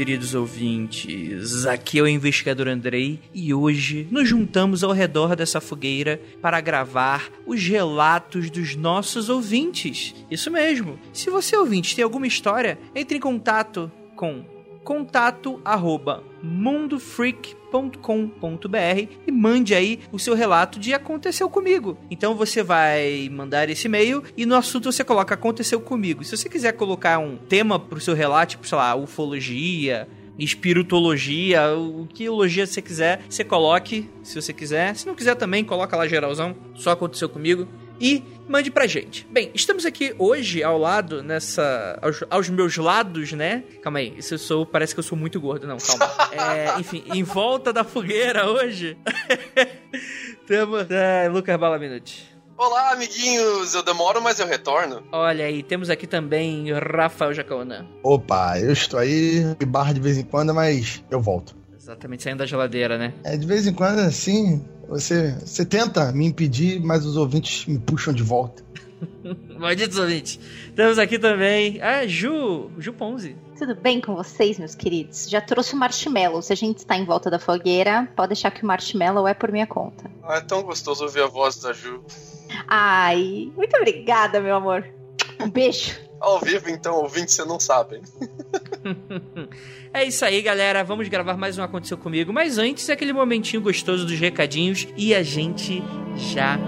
Queridos ouvintes. Aqui é o investigador Andrei e hoje nos juntamos ao redor dessa fogueira para gravar os relatos dos nossos ouvintes. Isso mesmo. Se você ouvinte tem alguma história, entre em contato com contato arroba mundofreak.com.br e mande aí o seu relato de aconteceu comigo. Então você vai mandar esse e-mail e no assunto você coloca aconteceu comigo. Se você quiser colocar um tema pro seu relato, tipo, sei lá, ufologia, espiritologia, o que logia você quiser, você coloque, se você quiser. Se não quiser também, coloca lá geralzão, só aconteceu comigo. E mande pra gente. Bem, estamos aqui hoje ao lado, nessa. aos, aos meus lados, né? Calma aí, isso eu sou. Parece que eu sou muito gordo, não, calma. É, enfim, em volta da fogueira hoje. temos. É, Lucas Bala Minute. Olá, amiguinhos! Eu demoro, mas eu retorno. Olha aí, temos aqui também Rafael Jacona. Opa, eu estou aí, me barra de vez em quando, mas eu volto. Exatamente, saindo da geladeira, né? É, de vez em quando, assim, você, você tenta me impedir, mas os ouvintes me puxam de volta. Malditos ouvintes. Temos aqui também a Ju, Ju Ponzi. Tudo bem com vocês, meus queridos? Já trouxe o marshmallow. Se a gente está em volta da fogueira, pode deixar que o marshmallow é por minha conta. Ah, é tão gostoso ouvir a voz da Ju. Ai, muito obrigada, meu amor. Um beijo. Ao vivo, então, ouvinte, você não sabe. é isso aí, galera. Vamos gravar mais um Aconteceu Comigo. Mas antes, é aquele momentinho gostoso dos recadinhos. E a gente já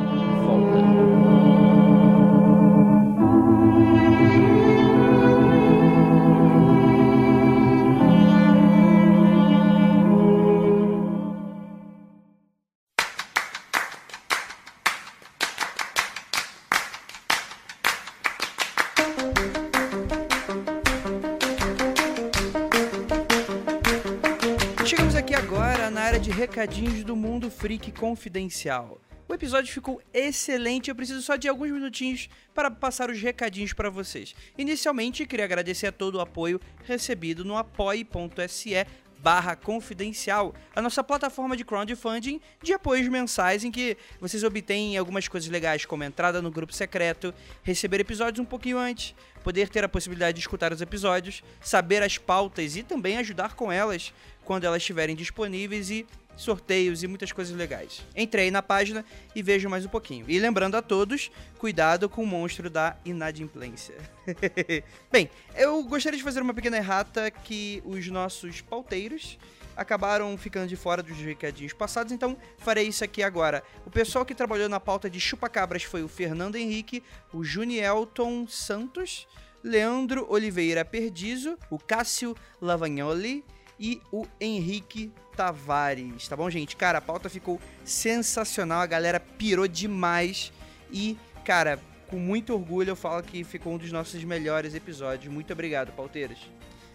Freak Confidencial. O episódio ficou excelente, eu preciso só de alguns minutinhos para passar os recadinhos para vocês. Inicialmente, queria agradecer a todo o apoio recebido no apoie.se barra confidencial, a nossa plataforma de crowdfunding de apoios mensais em que vocês obtêm algumas coisas legais, como entrada no grupo secreto, receber episódios um pouquinho antes, poder ter a possibilidade de escutar os episódios, saber as pautas e também ajudar com elas quando elas estiverem disponíveis e sorteios e muitas coisas legais. Entrei na página e vejo mais um pouquinho. E lembrando a todos, cuidado com o monstro da inadimplência. Bem, eu gostaria de fazer uma pequena errata que os nossos pauteiros acabaram ficando de fora dos recadinhos passados, então farei isso aqui agora. O pessoal que trabalhou na pauta de chupacabras foi o Fernando Henrique, o Junielton Santos, Leandro Oliveira Perdizo, o Cássio Lavagnoli e o Henrique Tavares, tá bom, gente? Cara, a pauta ficou sensacional, a galera pirou demais e, cara, com muito orgulho eu falo que ficou um dos nossos melhores episódios. Muito obrigado, pauteiros.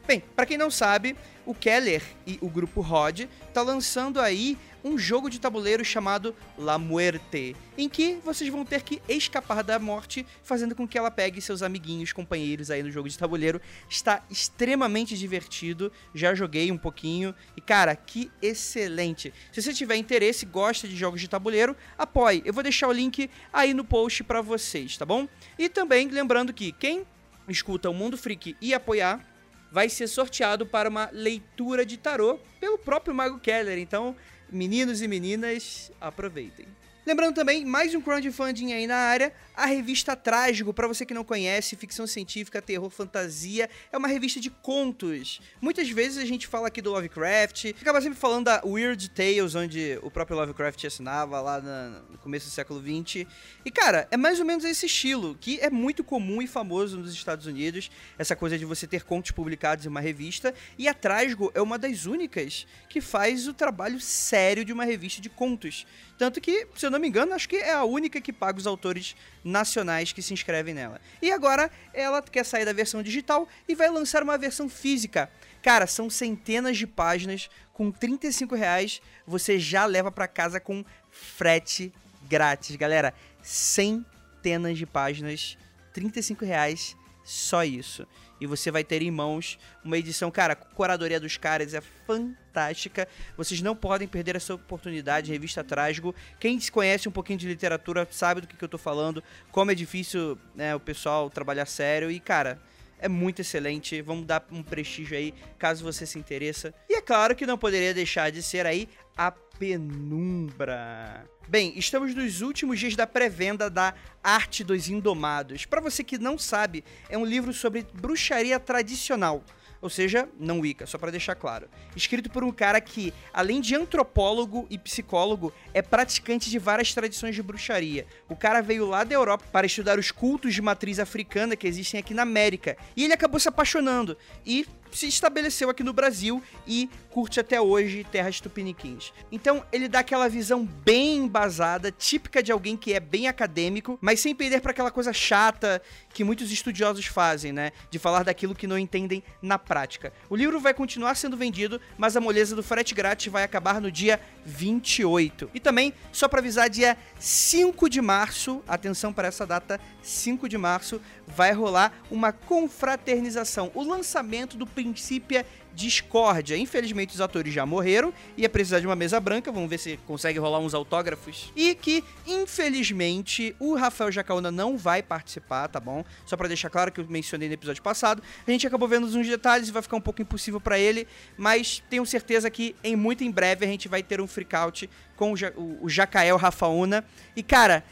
Bem, para quem não sabe, o Keller e o grupo Rod tá lançando aí um jogo de tabuleiro chamado La Muerte, em que vocês vão ter que escapar da morte, fazendo com que ela pegue seus amiguinhos, companheiros aí no jogo de tabuleiro. Está extremamente divertido, já joguei um pouquinho e cara, que excelente. Se você tiver interesse gosta de jogos de tabuleiro, apoie. Eu vou deixar o link aí no post para vocês, tá bom? E também lembrando que quem escuta o Mundo Freak e apoiar vai ser sorteado para uma leitura de tarô pelo próprio Mago Keller. Então, meninos e meninas, aproveitem. Lembrando também, mais um crowdfunding aí na área, a revista Trágico, para você que não conhece, ficção científica, terror, fantasia, é uma revista de contos. Muitas vezes a gente fala aqui do Lovecraft, acaba sempre falando da Weird Tales, onde o próprio Lovecraft assinava lá no começo do século XX. E cara, é mais ou menos esse estilo, que é muito comum e famoso nos Estados Unidos, essa coisa de você ter contos publicados em uma revista, e a Trágico é uma das únicas que faz o trabalho sério de uma revista de contos. Tanto que, se eu não me engano, acho que é a única que paga os autores nacionais que se inscrevem nela. E agora ela quer sair da versão digital e vai lançar uma versão física. Cara, são centenas de páginas. Com 35 reais você já leva para casa com frete grátis. Galera, centenas de páginas, 35 reais, só isso. E você vai ter em mãos uma edição, cara, a curadoria dos caras é fantástica. Vocês não podem perder essa oportunidade, revista Trágico. Quem conhece um pouquinho de literatura sabe do que, que eu tô falando, como é difícil né, o pessoal trabalhar sério. E, cara, é muito excelente. Vamos dar um prestígio aí, caso você se interessa. E é claro que não poderia deixar de ser aí a Penumbra. Bem, estamos nos últimos dias da pré-venda da Arte dos Indomados. Para você que não sabe, é um livro sobre bruxaria tradicional ou seja, não Wicca, só para deixar claro. Escrito por um cara que, além de antropólogo e psicólogo, é praticante de várias tradições de bruxaria. O cara veio lá da Europa para estudar os cultos de matriz africana que existem aqui na América, e ele acabou se apaixonando e se estabeleceu aqui no Brasil e curte até hoje terras tupiniquins. Então ele dá aquela visão bem embasada, típica de alguém que é bem acadêmico, mas sem perder para aquela coisa chata que muitos estudiosos fazem, né? De falar daquilo que não entendem na prática. O livro vai continuar sendo vendido, mas a moleza do frete grátis vai acabar no dia 28. E também, só para avisar, dia 5 de março, atenção para essa data, 5 de março, vai rolar uma confraternização, o lançamento do Princípio Discórdia. Infelizmente os atores já morreram, ia precisar de uma mesa branca, vamos ver se consegue rolar uns autógrafos. E que, infelizmente, o Rafael Jacaúna não vai participar, tá bom? Só para deixar claro que eu mencionei no episódio passado. A gente acabou vendo uns detalhes e vai ficar um pouco impossível para ele, mas tenho certeza que em muito em breve a gente vai ter um freakout com o, ja o Jacael Rafaúna. E cara,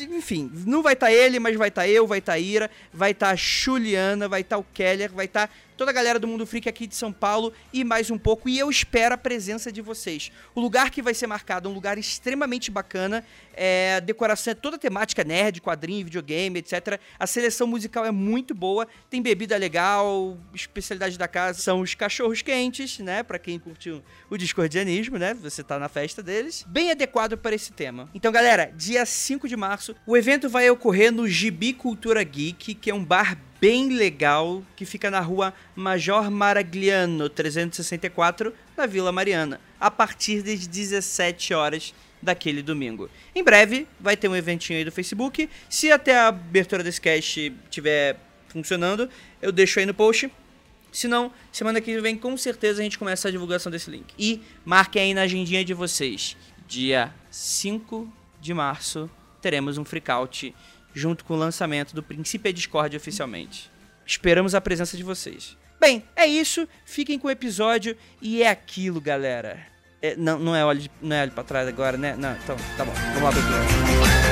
enfim, não vai estar tá ele, mas vai estar tá eu, vai estar tá Ira, vai estar tá a Juliana, vai estar tá o Keller, vai estar tá toda a galera do Mundo Freak aqui de São Paulo e mais um pouco. E eu espero a presença de vocês. O lugar que vai ser marcado é um lugar extremamente bacana. É, decoração é toda temática nerd, quadrinho, videogame, etc. A seleção musical é muito boa. Tem bebida legal. Especialidade da casa são os cachorros quentes, né? Pra quem curtiu o discordianismo, né? Você tá na festa deles. Bem adequado para esse tema. Então, galera, dia 5 de março, o evento vai ocorrer no Gibi Cultura Geek, que é um bar bem legal que fica na rua Major Maragliano 364, na Vila Mariana, a partir das 17 horas daquele domingo. Em breve vai ter um eventinho aí do Facebook. Se até a abertura desse cast estiver funcionando, eu deixo aí no post. Se não, semana que vem com certeza a gente começa a divulgação desse link. E marquem aí na agendinha de vocês. Dia 5 de março teremos um freakout junto com o lançamento do Princípio Discord oficialmente. Esperamos a presença de vocês. Bem, é isso. Fiquem com o episódio e é aquilo, galera. É, não, não é olho, não é olho pra trás agora, né? Não, então, tá bom. Vamos lá pro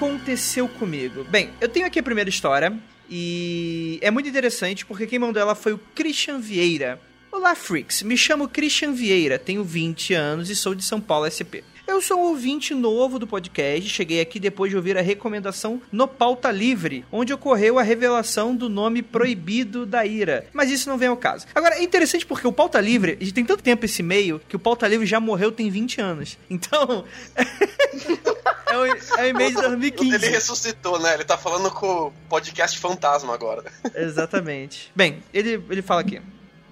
aconteceu comigo. Bem, eu tenho aqui a primeira história e é muito interessante porque quem mandou ela foi o Christian Vieira. Olá, freaks. Me chamo Christian Vieira, tenho 20 anos e sou de São Paulo, SP. Eu sou um ouvinte novo do podcast, cheguei aqui depois de ouvir a recomendação no Pauta Livre, onde ocorreu a revelação do nome proibido da ira. Mas isso não vem ao caso. Agora, é interessante porque o Pauta Livre, tem tanto tempo esse meio, que o Pauta Livre já morreu tem 20 anos. Então. é o, é o e-mail de 2015. Ele ressuscitou, né? Ele tá falando com o podcast fantasma agora. Exatamente. Bem, ele, ele fala aqui.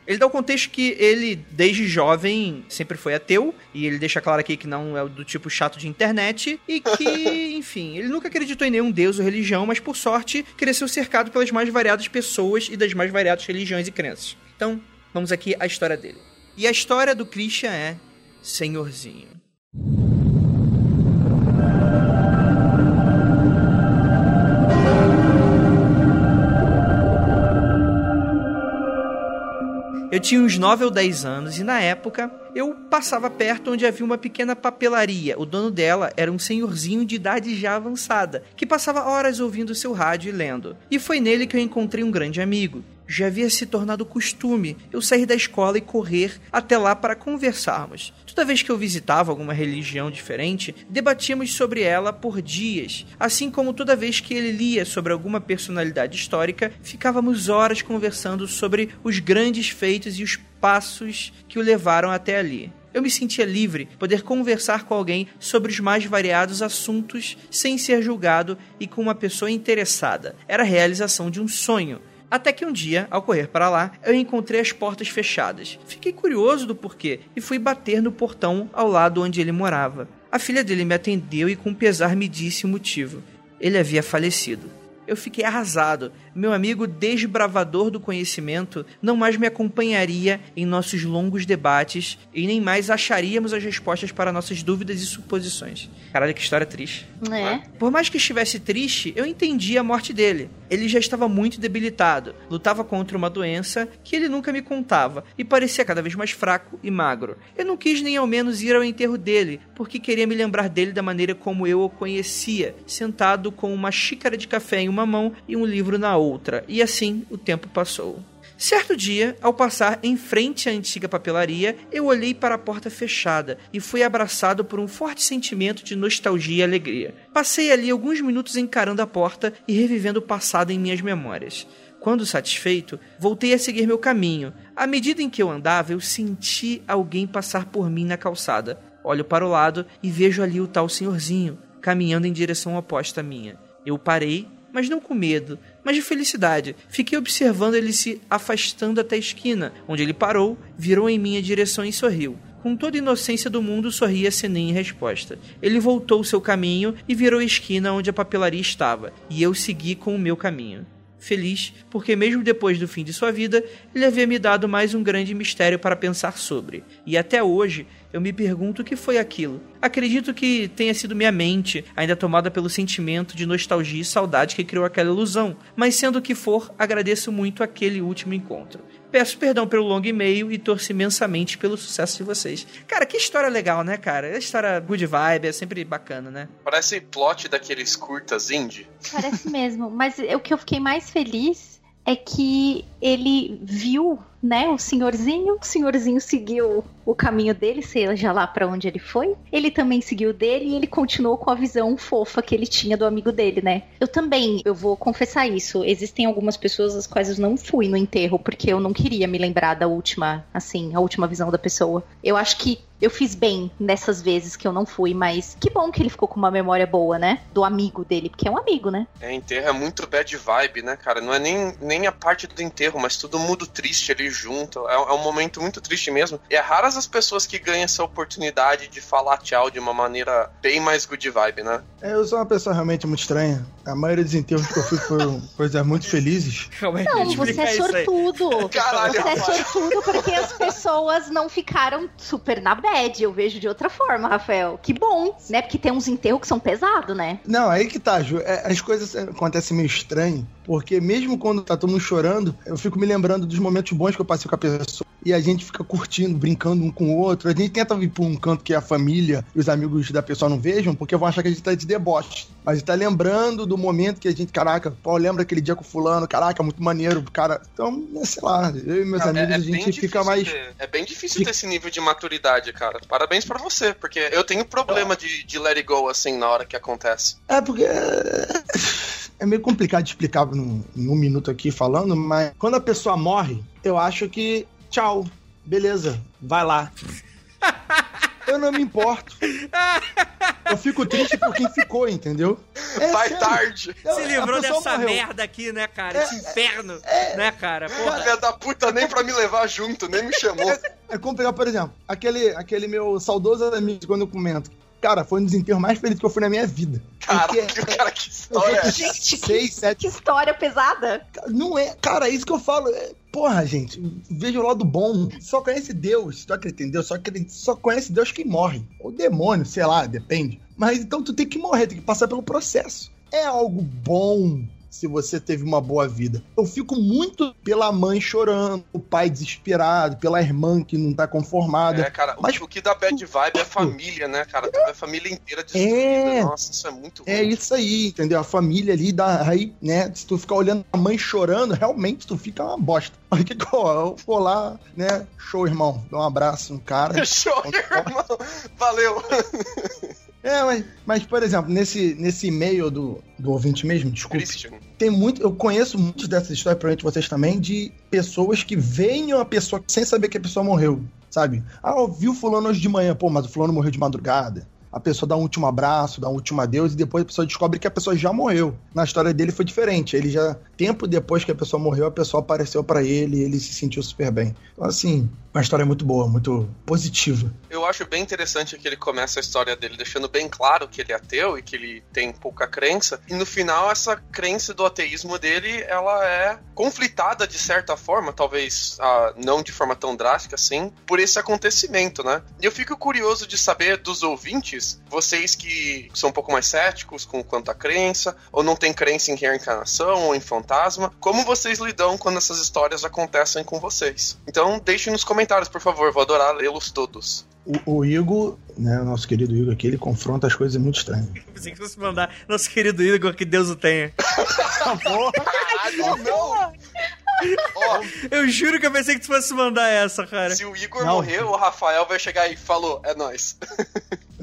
Ele dá o contexto que ele, desde jovem, sempre foi ateu, e ele deixa claro aqui que não é do tipo chato de internet, e que, enfim, ele nunca acreditou em nenhum deus ou religião, mas por sorte cresceu cercado pelas mais variadas pessoas e das mais variadas religiões e crenças. Então, vamos aqui à história dele. E a história do Christian é Senhorzinho. Eu tinha uns 9 ou 10 anos e na época eu passava perto onde havia uma pequena papelaria. O dono dela era um senhorzinho de idade já avançada, que passava horas ouvindo seu rádio e lendo. E foi nele que eu encontrei um grande amigo já havia se tornado costume eu sair da escola e correr até lá para conversarmos. Toda vez que eu visitava alguma religião diferente, debatíamos sobre ela por dias, assim como toda vez que ele lia sobre alguma personalidade histórica, ficávamos horas conversando sobre os grandes feitos e os passos que o levaram até ali. Eu me sentia livre, poder conversar com alguém sobre os mais variados assuntos sem ser julgado e com uma pessoa interessada. Era a realização de um sonho, até que um dia, ao correr para lá, eu encontrei as portas fechadas. Fiquei curioso do porquê e fui bater no portão ao lado onde ele morava. A filha dele me atendeu e com pesar me disse o motivo. Ele havia falecido eu fiquei arrasado. Meu amigo desbravador do conhecimento não mais me acompanharia em nossos longos debates e nem mais acharíamos as respostas para nossas dúvidas e suposições. Caralho, que história triste. É. Por mais que estivesse triste, eu entendi a morte dele. Ele já estava muito debilitado, lutava contra uma doença que ele nunca me contava e parecia cada vez mais fraco e magro. Eu não quis nem ao menos ir ao enterro dele, porque queria me lembrar dele da maneira como eu o conhecia, sentado com uma xícara de café em uma mão e um livro na outra. E assim o tempo passou. Certo dia, ao passar em frente à antiga papelaria, eu olhei para a porta fechada e fui abraçado por um forte sentimento de nostalgia e alegria. Passei ali alguns minutos encarando a porta e revivendo o passado em minhas memórias. Quando satisfeito, voltei a seguir meu caminho. À medida em que eu andava, eu senti alguém passar por mim na calçada. Olho para o lado e vejo ali o tal senhorzinho, caminhando em direção oposta à minha. Eu parei mas não com medo, mas de felicidade. Fiquei observando ele se afastando até a esquina, onde ele parou, virou em minha direção e sorriu. Com toda a inocência do mundo, sorria sem nem resposta. Ele voltou seu caminho e virou a esquina onde a papelaria estava, e eu segui com o meu caminho. Feliz, porque mesmo depois do fim de sua vida, ele havia me dado mais um grande mistério para pensar sobre. E até hoje eu me pergunto o que foi aquilo. Acredito que tenha sido minha mente, ainda tomada pelo sentimento de nostalgia e saudade que criou aquela ilusão, mas sendo o que for, agradeço muito aquele último encontro. Peço perdão pelo longo e-mail e torço imensamente pelo sucesso de vocês. Cara, que história legal, né, cara? A história good vibe, é sempre bacana, né? Parece plot daqueles curtas indie. Parece mesmo, mas o que eu fiquei mais feliz é que ele viu, né, o senhorzinho, o senhorzinho seguiu o caminho dele, seja lá para onde ele foi. Ele também seguiu dele e ele continuou com a visão fofa que ele tinha do amigo dele, né? Eu também, eu vou confessar isso. Existem algumas pessoas às quais eu não fui no enterro porque eu não queria me lembrar da última, assim, a última visão da pessoa. Eu acho que eu fiz bem nessas vezes que eu não fui, mas que bom que ele ficou com uma memória boa, né? Do amigo dele, porque é um amigo, né? É, enterro é muito bad vibe, né, cara? Não é nem, nem a parte do enterro, mas todo mundo triste ali junto. É, é um momento muito triste mesmo. E é raras as pessoas que ganham essa oportunidade de falar tchau de uma maneira bem mais good vibe, né? É, eu sou uma pessoa realmente muito estranha. A maioria dos enterros que eu fui foram coisas muito felizes. Calma aí, Não, você é sortudo. Caralho, você é sortudo porque as pessoas não ficaram super na bad. Eu vejo de outra forma, Rafael. Que bom, né? Porque tem uns enterros que são pesados, né? Não, aí que tá, Ju. É, as coisas acontecem meio estranho, porque mesmo quando tá todo mundo chorando, eu fico me lembrando dos momentos bons que eu passei com a pessoa. E a gente fica curtindo, brincando um com o outro. A gente tenta vir pra um canto que a família e os amigos da pessoa não vejam, porque vão achar que a gente tá de deboche. Mas a gente tá lembrando do momento que a gente, caraca, pô, lembra aquele dia com o fulano, caraca, muito maneiro, cara. Então, é, sei lá, eu e meus Cara, amigos, a bem gente fica mais. ter- é bem difícil ter esse nível de maturidade, cara. Parabéns pra você, porque eu tenho problema de, de let it go assim na hora que acontece. É, porque. é- É meio complicado de explicar num, num minuto aqui falando, mas quando a pessoa morre, eu acho que. Tchau, beleza, vai lá. Eu não me importo. Eu fico triste por quem ficou, entendeu? É Vai sério. tarde. Eu- Se livrou dessa morreu. merda aqui, né, cara? Esse inferno, né, cara? Porra. Filha da puta, nem pra me levar junto, nem me chamou. É como pegar, por exemplo, aquele, aquele meu saudoso amigo quando eu comento. Cara, foi um dos enterros mais felizes que eu fui na minha vida. Porque Caralho, cara, que história é ter seis, sete Que história pesada. Não é, cara, é isso que eu falo. É, porra, gente, veja o lado bom. Só conhece Deus, só acredita em Deus, só, acredita, só conhece Deus quem morre. Ou demônio, sei lá, depende. Mas então tu tem que morrer, tem que passar pelo processo. É algo bom se você teve uma boa vida. Eu fico muito pela mãe chorando, o pai desesperado, pela irmã que não tá conformada. É, cara, Mas- o que dá bad vibe é a família, né, cara? Vê a família inteira destruída. É. Nossa, isso é muito É ruim. isso aí, entendeu? A família ali, dá, aí, né? Se tu ficar olhando a mãe chorando, realmente tu fica uma bosta. Aí que eu vou lá, né? Show, irmão. Dá um abraço no cara. Show, irmão. Valeu. É, mas, mas, por exemplo, nesse, nesse e-mail do, do ouvinte mesmo, desculpe. Christian. Tem muito, eu conheço muitas dessas histórias, provavelmente vocês também, de pessoas que veem a pessoa sem saber que a pessoa morreu, sabe? Ah, eu vi o fulano hoje de manhã, pô, mas o fulano morreu de madrugada. A pessoa dá um último abraço, dá um último adeus, e depois a pessoa descobre que a pessoa já morreu. Na história dele foi diferente. Ele já, tempo depois que a pessoa morreu, a pessoa apareceu pra ele e ele se sentiu super bem. Então, assim, uma história muito boa, muito positiva. Eu acho bem interessante que ele começa a história dele deixando bem claro que ele é ateu e que ele tem pouca crença. E no final, essa crença do ateísmo dele, ela é conflitada de certa forma, talvez ah, não de forma tão drástica assim, por esse acontecimento, né? E eu fico curioso de saber dos ouvintes, vocês que são um pouco mais céticos com quanto à crença, ou não têm crença em reencarnação ou em fantasma, como vocês lidam quando essas histórias acontecem com vocês? Então, deixem nos comentários, por favor, vou adorar lê-los todos. O, o Igor, né, o nosso querido Igor aqui, ele confronta as coisas muito estranhas. Pensei que fosse mandar nosso querido Igor, que Deus o tenha. Caralho, não! Ó, Eu juro que eu pensei que tu fosse mandar essa, cara. se o Igor Não. morrer, o Rafael vai chegar e falou, é nóis.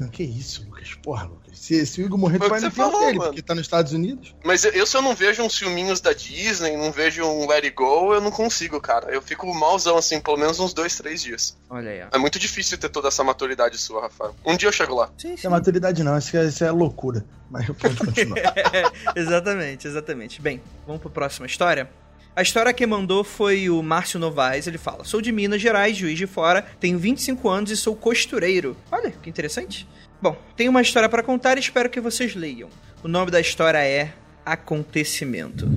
Ah, Que isso, Lucas? Porra, Lucas. Se, se o Igor morrer, tu vai no enterro dele, mano. porque tá nos Estados Unidos. Mas eu, eu, se eu não vejo uns filminhos da Disney, não vejo um Let It Go, eu não consigo, cara. Eu fico malzão, assim, pelo menos uns dois, três dias. Olha aí, ó. É muito difícil ter toda essa maturidade sua, Rafael. Um dia eu chego lá. Sim, Isso é maturidade não, isso é, isso é loucura. Mas pode continuar. exatamente, exatamente. Bem, vamos pra próxima história. A história que mandou foi o Márcio Novaes. Ele fala: Sou de Minas Gerais, juiz de fora, tenho 25 anos e sou costureiro. Olha, que interessante. Bom, tenho uma história pra contar e espero que vocês leiam. O nome da história é Acontecimento.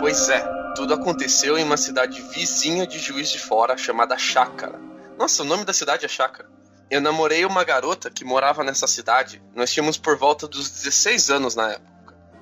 Pois é, tudo aconteceu em uma cidade vizinha de Juiz de Fora chamada Chácara. Nossa, o nome da cidade é Chácara. Eu namorei uma garota que morava nessa cidade. Nós tínhamos por volta dos 16 anos na época.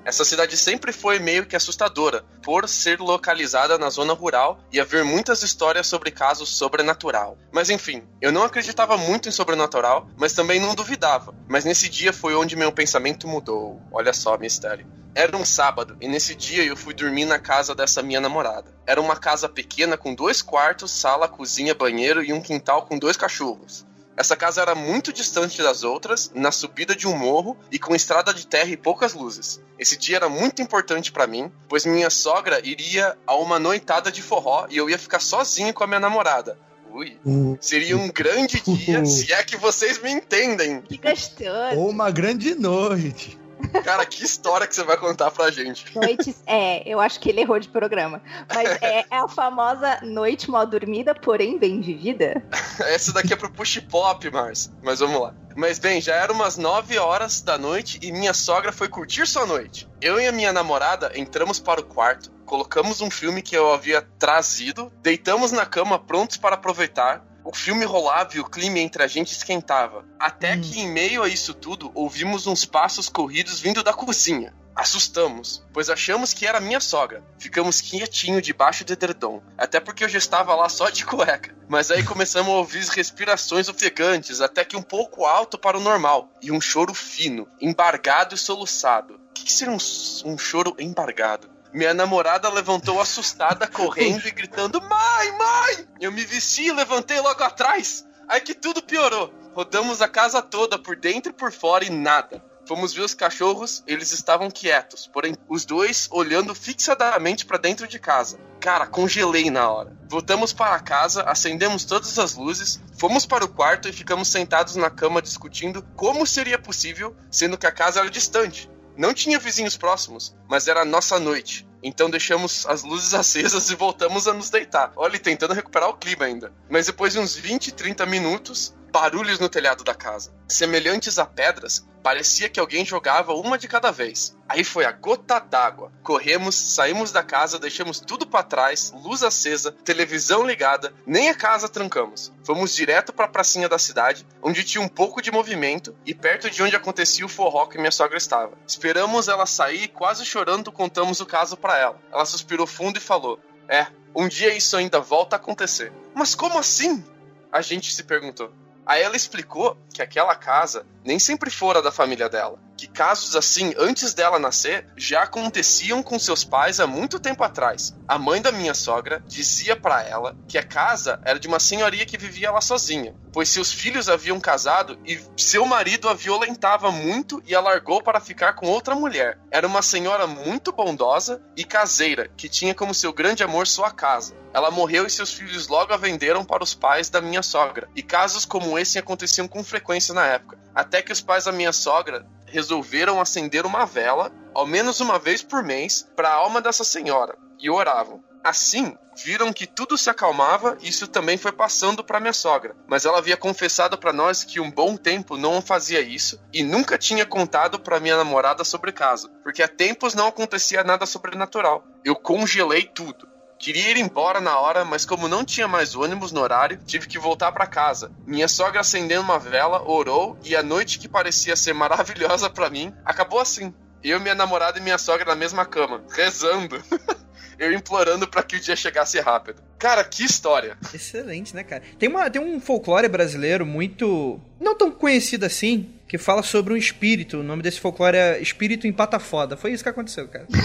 Essa cidade sempre foi meio que assustadora, por ser localizada na zona rural e haver muitas histórias sobre casos sobrenatural. Mas enfim, eu não acreditava muito em sobrenatural, mas também não duvidava. Mas nesse dia foi onde meu pensamento mudou. Olha só, mistério. Era um sábado e nesse dia eu fui dormir na casa dessa minha namorada. Era uma casa pequena com dois quartos, sala, cozinha, banheiro e um quintal com dois cachorros. Essa casa era muito distante das outras, na subida de um morro e com estrada de terra e poucas luzes. Esse dia era muito importante pra mim, pois minha sogra iria a uma noitada de forró e eu ia ficar sozinho com a minha namorada. Ui. Um- Seria um grande dia, se é que vocês me entendem. Que gostoso. Ou uma grande noite. Cara, que história que você vai contar pra gente. Noites. É, eu acho que ele errou de programa. Mas é, é a famosa noite mal dormida, porém bem vivida. Essa daqui é pro push pop, Mars. Mas vamos lá. Mas bem, já era umas 9 horas da noite e minha sogra foi curtir sua noite. Eu e a minha namorada entramos para o quarto, colocamos um filme que eu havia trazido, deitamos na cama prontos para aproveitar. O filme rolava e o clima entre a gente esquentava. Até Hum. que, em meio a isso tudo, ouvimos uns passos corridos vindo da cozinha. Assustamos, pois achamos que era minha sogra. Ficamos quietinho debaixo do edredom, até porque eu já estava lá só de cueca. Mas aí começamos a ouvir respirações ofegantes, até que um pouco alto para o normal, e um choro fino, embargado e soluçado. O que, que seria um, um choro embargado? Minha namorada levantou assustada, correndo e gritando: Mãe, mãe! Eu me vesti e levantei logo atrás. Aí que tudo piorou. Rodamos a casa toda, por dentro e por fora, e nada. Fomos ver os cachorros, eles estavam quietos, porém os dois olhando fixadamente para dentro de casa. Cara, congelei na hora. Voltamos para casa, acendemos todas as luzes, fomos para o quarto e ficamos sentados na cama discutindo como seria possível, sendo que a casa era distante. Não tinha vizinhos próximos, mas era a nossa noite. Então deixamos as luzes acesas e voltamos a nos deitar. Olha, tentando recuperar o clima ainda. Mas depois de uns 20, 30 minutos, barulhos no telhado da casa. Semelhantes a pedras, parecia que alguém jogava uma de cada vez. Aí foi a gota d'água. Corremos, saímos da casa, deixamos tudo para trás, luz acesa, televisão ligada, nem a casa trancamos. Fomos direto para a pracinha da cidade, onde tinha um pouco de movimento e perto de onde acontecia o forró que minha sogra estava. Esperamos ela sair quase chorando contamos o caso para ela. Ela suspirou fundo e falou: "É, um dia isso ainda volta a acontecer." Mas como assim? A gente se perguntou. Aí ela explicou que aquela casa nem sempre fora da família dela. Que casos assim, antes dela nascer, já aconteciam com seus pais há muito tempo atrás. A mãe da minha sogra dizia para ela que a casa era de uma senhoria que vivia lá sozinha, pois seus filhos haviam casado e seu marido a violentava muito e a largou para ficar com outra mulher. Era uma senhora muito bondosa e caseira, que tinha como seu grande amor sua casa. Ela morreu e seus filhos logo a venderam para os pais da minha sogra. E casos como esse aconteciam com frequência na época. Até que os pais da minha sogra resolveram acender uma vela, ao menos uma vez por mês, para a alma dessa senhora, e oravam. Assim, viram que tudo se acalmava e isso também foi passando para minha sogra. Mas ela havia confessado para nós que um bom tempo não fazia isso e nunca tinha contado para minha namorada sobre o caso, porque há tempos não acontecia nada sobrenatural. Eu congelei tudo. Queria ir embora na hora, mas como não tinha mais ônibus no horário, tive que voltar para casa. Minha sogra acendendo uma vela, orou e a noite que parecia ser maravilhosa para mim, acabou assim. Eu, minha namorada e minha sogra na mesma cama, rezando. eu implorando para que o dia chegasse rápido. Cara, que história. Excelente, né, cara? Tem, uma, tem um folclore brasileiro muito. não tão conhecido assim, que fala sobre um espírito. O nome desse folclore é Espírito Empata Foda. Foi isso que aconteceu, cara.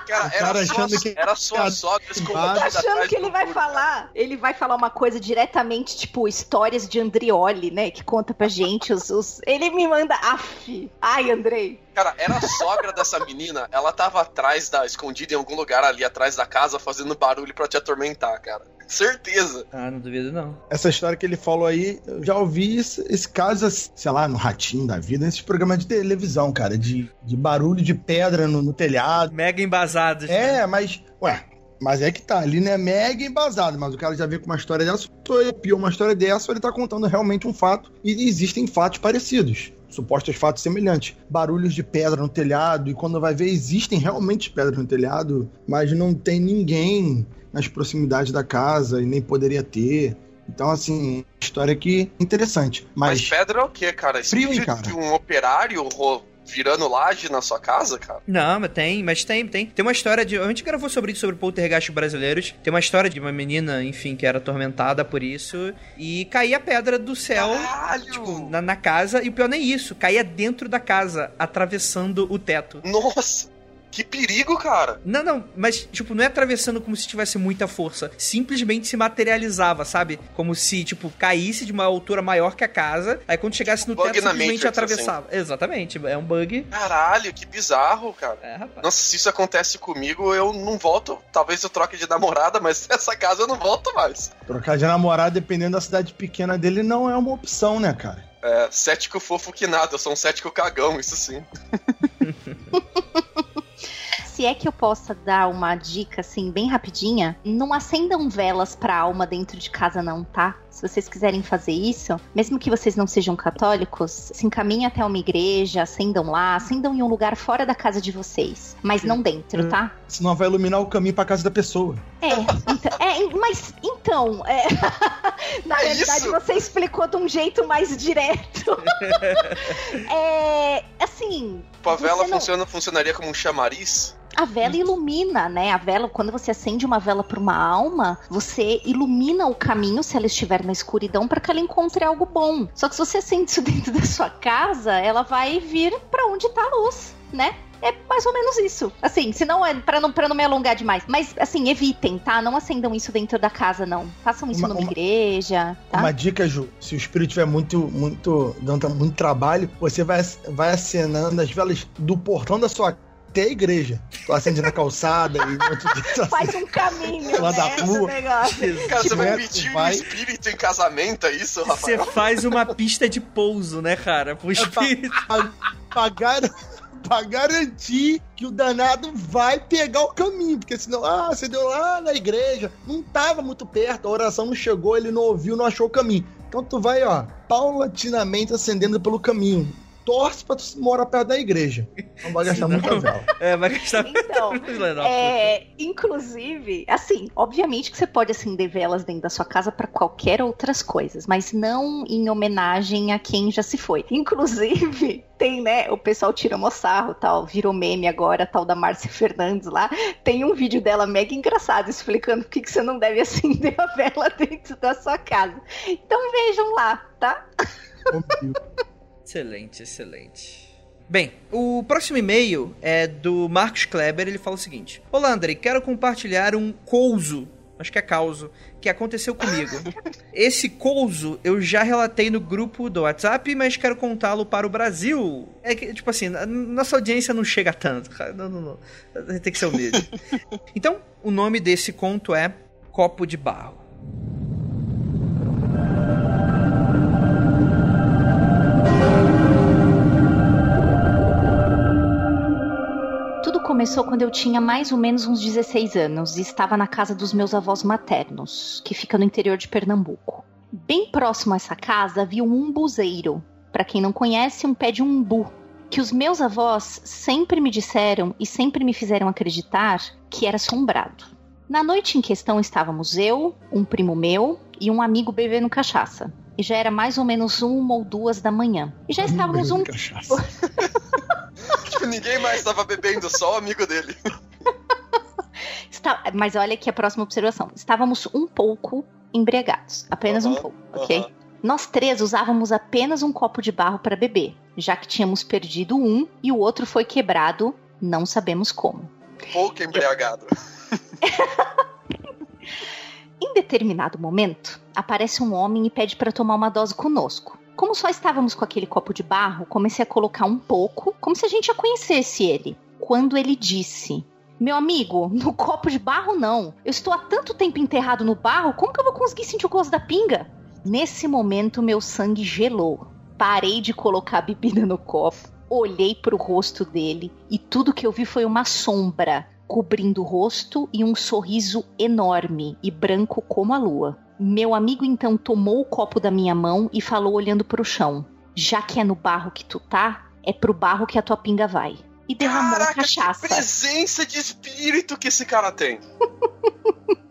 Cara, era, cara sua, achando que- era sua sogra escondida Tá achando que ele vai muro, falar? Ele vai falar uma coisa diretamente, tipo, histórias de Andrioli, né? Que conta pra gente os. os- Ele me manda. Af! Ai, Andrei. Cara, era a sogra dessa menina, ela tava atrás da. escondida em algum lugar ali atrás da casa, fazendo barulho pra te atormentar, cara. Certeza. Ah, não duvido não. Essa história que ele falou aí, eu já ouvi esse, esse caso, assim, sei lá, no Ratinho da Vida, nesses programas de televisão, cara, de, de barulho de pedra no, no telhado. Mega embasados. né? É, mas, ué, mas é que tá, ali não é mega embasado, mas o cara já veio com uma história dessa, ou pior uma história dessa, ou ele tá contando realmente um fato, e existem fatos parecidos. Supostos fatos semelhantes. Barulhos de pedra no telhado, e quando vai ver, existem realmente pedras no telhado, mas não tem ninguém nas proximidades da casa e nem poderia ter. Então, assim, história que interessante. Mas, Mas, pedra é o quê, cara? Frio, cara? de um operário ro- virando laje na sua casa, cara? Não, mas tem, mas tem, tem. Tem uma história de. A gente gravou sobre isso, sobre poltergeist brasileiros. Tem uma história de uma menina, enfim, que era atormentada por isso. E caía pedra do céu, tipo, na, na casa. E o pior nem isso, caía dentro da casa, atravessando o teto. Nossa! Que perigo, cara! Não, não, mas, tipo, não é atravessando como se tivesse muita força. Simplesmente se materializava, sabe? Como se, tipo, caísse de uma altura maior que a casa. Aí quando chegasse no Bug teto, na simplesmente Matrix, atravessava. Exatamente, é um bug. Caralho, que bizarro, cara. É, rapaz. Nossa, se isso acontece comigo, eu não volto. Talvez eu troque de namorada, mas nessa casa eu não volto mais. trocar de namorado, dependendo da cidade pequena dele, não é uma opção, né, cara? É, cético fofo que nada, eu sou um cético cagão, isso sim. Se é que eu possa dar uma dica, assim, bem rapidinha, não acendam velas pra alma dentro de casa, não, tá? Se vocês quiserem fazer isso, mesmo que vocês não sejam católicos, se encaminhem até uma igreja, acendam lá, acendam em um lugar fora da casa de vocês. Mas não dentro, tá? Senão vai iluminar o caminho pra casa da pessoa. É, então, é, mas então, é, na É verdade isso? você explicou de um jeito mais direto. é, assim, Tipo, a vela não- funciona, funcionaria como um chamariz? a vela ilumina, né? A vela, quando você acende uma vela para uma alma, você ilumina o caminho se ela estiver na escuridão para que ela encontre algo bom. Só que se você acende isso dentro da sua casa, ela vai vir para onde tá a luz, né? É mais ou menos isso. Assim, se não é para não para não me alongar demais, mas assim, evitem, tá? Não acendam isso dentro da casa não. Façam isso Uma- numa uma- igreja, tá? Uma dica, Ju, se o espírito tiver muito, muito, dando muito trabalho, você vai, vai acenando as velas do portão da sua até a igreja. Acende na calçada e no outro dia tu Faz um caminho, Lá né? da rua. Cara, você vai pedir vai. um espírito em casamento, é isso, Você Rafael? faz uma pista de pouso, né, cara? Pro espírito. pagaram pra garantir que o danado vai pegar o caminho. Porque senão, ah, você deu lá na igreja, não tava muito perto, a oração não chegou, ele não ouviu, não achou o caminho. Então tu vai, ó, paulatinamente ascendendo pelo caminho torce pra tu morar perto da igreja. Não vai gastar muita vela. É, vai gastar Então, é, inclusive, assim, obviamente que você pode acender velas dentro da sua casa para qualquer outras coisas, mas não em homenagem a quem já se foi. Inclusive, tem, né, o pessoal tira moçarro, tal, virou meme agora, tal da Márcia Fernandes lá, tem um vídeo dela mega engraçado explicando por que que você não deve acender a vela dentro da sua casa. Então vejam lá, tá? Excelente, excelente. Bem, o próximo e-mail é do Marcos Kleber. Ele fala o seguinte: Olá, André, quero compartilhar um couso, acho que é causo, que aconteceu comigo. Esse couso eu já relatei no grupo do WhatsApp, mas quero contá-lo para o Brasil. É que, tipo assim, nossa audiência não chega tanto, cara. Não, não, não. Tem que ser humilde. então, o nome desse conto é Copo de Barro. Começou quando eu tinha mais ou menos uns 16 anos e estava na casa dos meus avós maternos, que fica no interior de Pernambuco. Bem próximo a essa casa havia um umbuzeiro. Para quem não conhece, um pé de umbu, que os meus avós sempre me disseram e sempre me fizeram acreditar que era assombrado. Na noite em questão estávamos eu, um primo meu e um amigo bebendo cachaça. E já era mais ou menos uma ou duas da manhã. E já estávamos um. Ninguém mais tava bebendo, só o amigo dele. Está- Mas olha aqui a próxima observação. Estávamos um pouco embriagados. Apenas um Aham, pouco, ok? aham. Nós três usávamos apenas um copo de barro para beber, já que tínhamos perdido um e o outro foi quebrado, não sabemos como. Pouco embriagado. Em determinado momento, aparece um homem e pede para tomar uma dose conosco. Como só estávamos com aquele copo de barro, comecei a colocar um pouco, como se a gente já conhecesse ele. Quando ele disse: Meu amigo, no copo de barro não. Eu estou há tanto tempo enterrado no barro, como que eu vou conseguir sentir o gosto da pinga? Nesse momento, meu sangue gelou. Parei de colocar a bebida no copo, olhei para o rosto dele e tudo que eu vi foi uma sombra cobrindo o rosto e um sorriso enorme e branco como a lua. Meu amigo então tomou o copo da minha mão e falou olhando para o chão: Já que é no barro que tu tá, é pro barro que a tua pinga vai. E derramou a Caraca, cachaça. que presença de espírito que esse cara tem.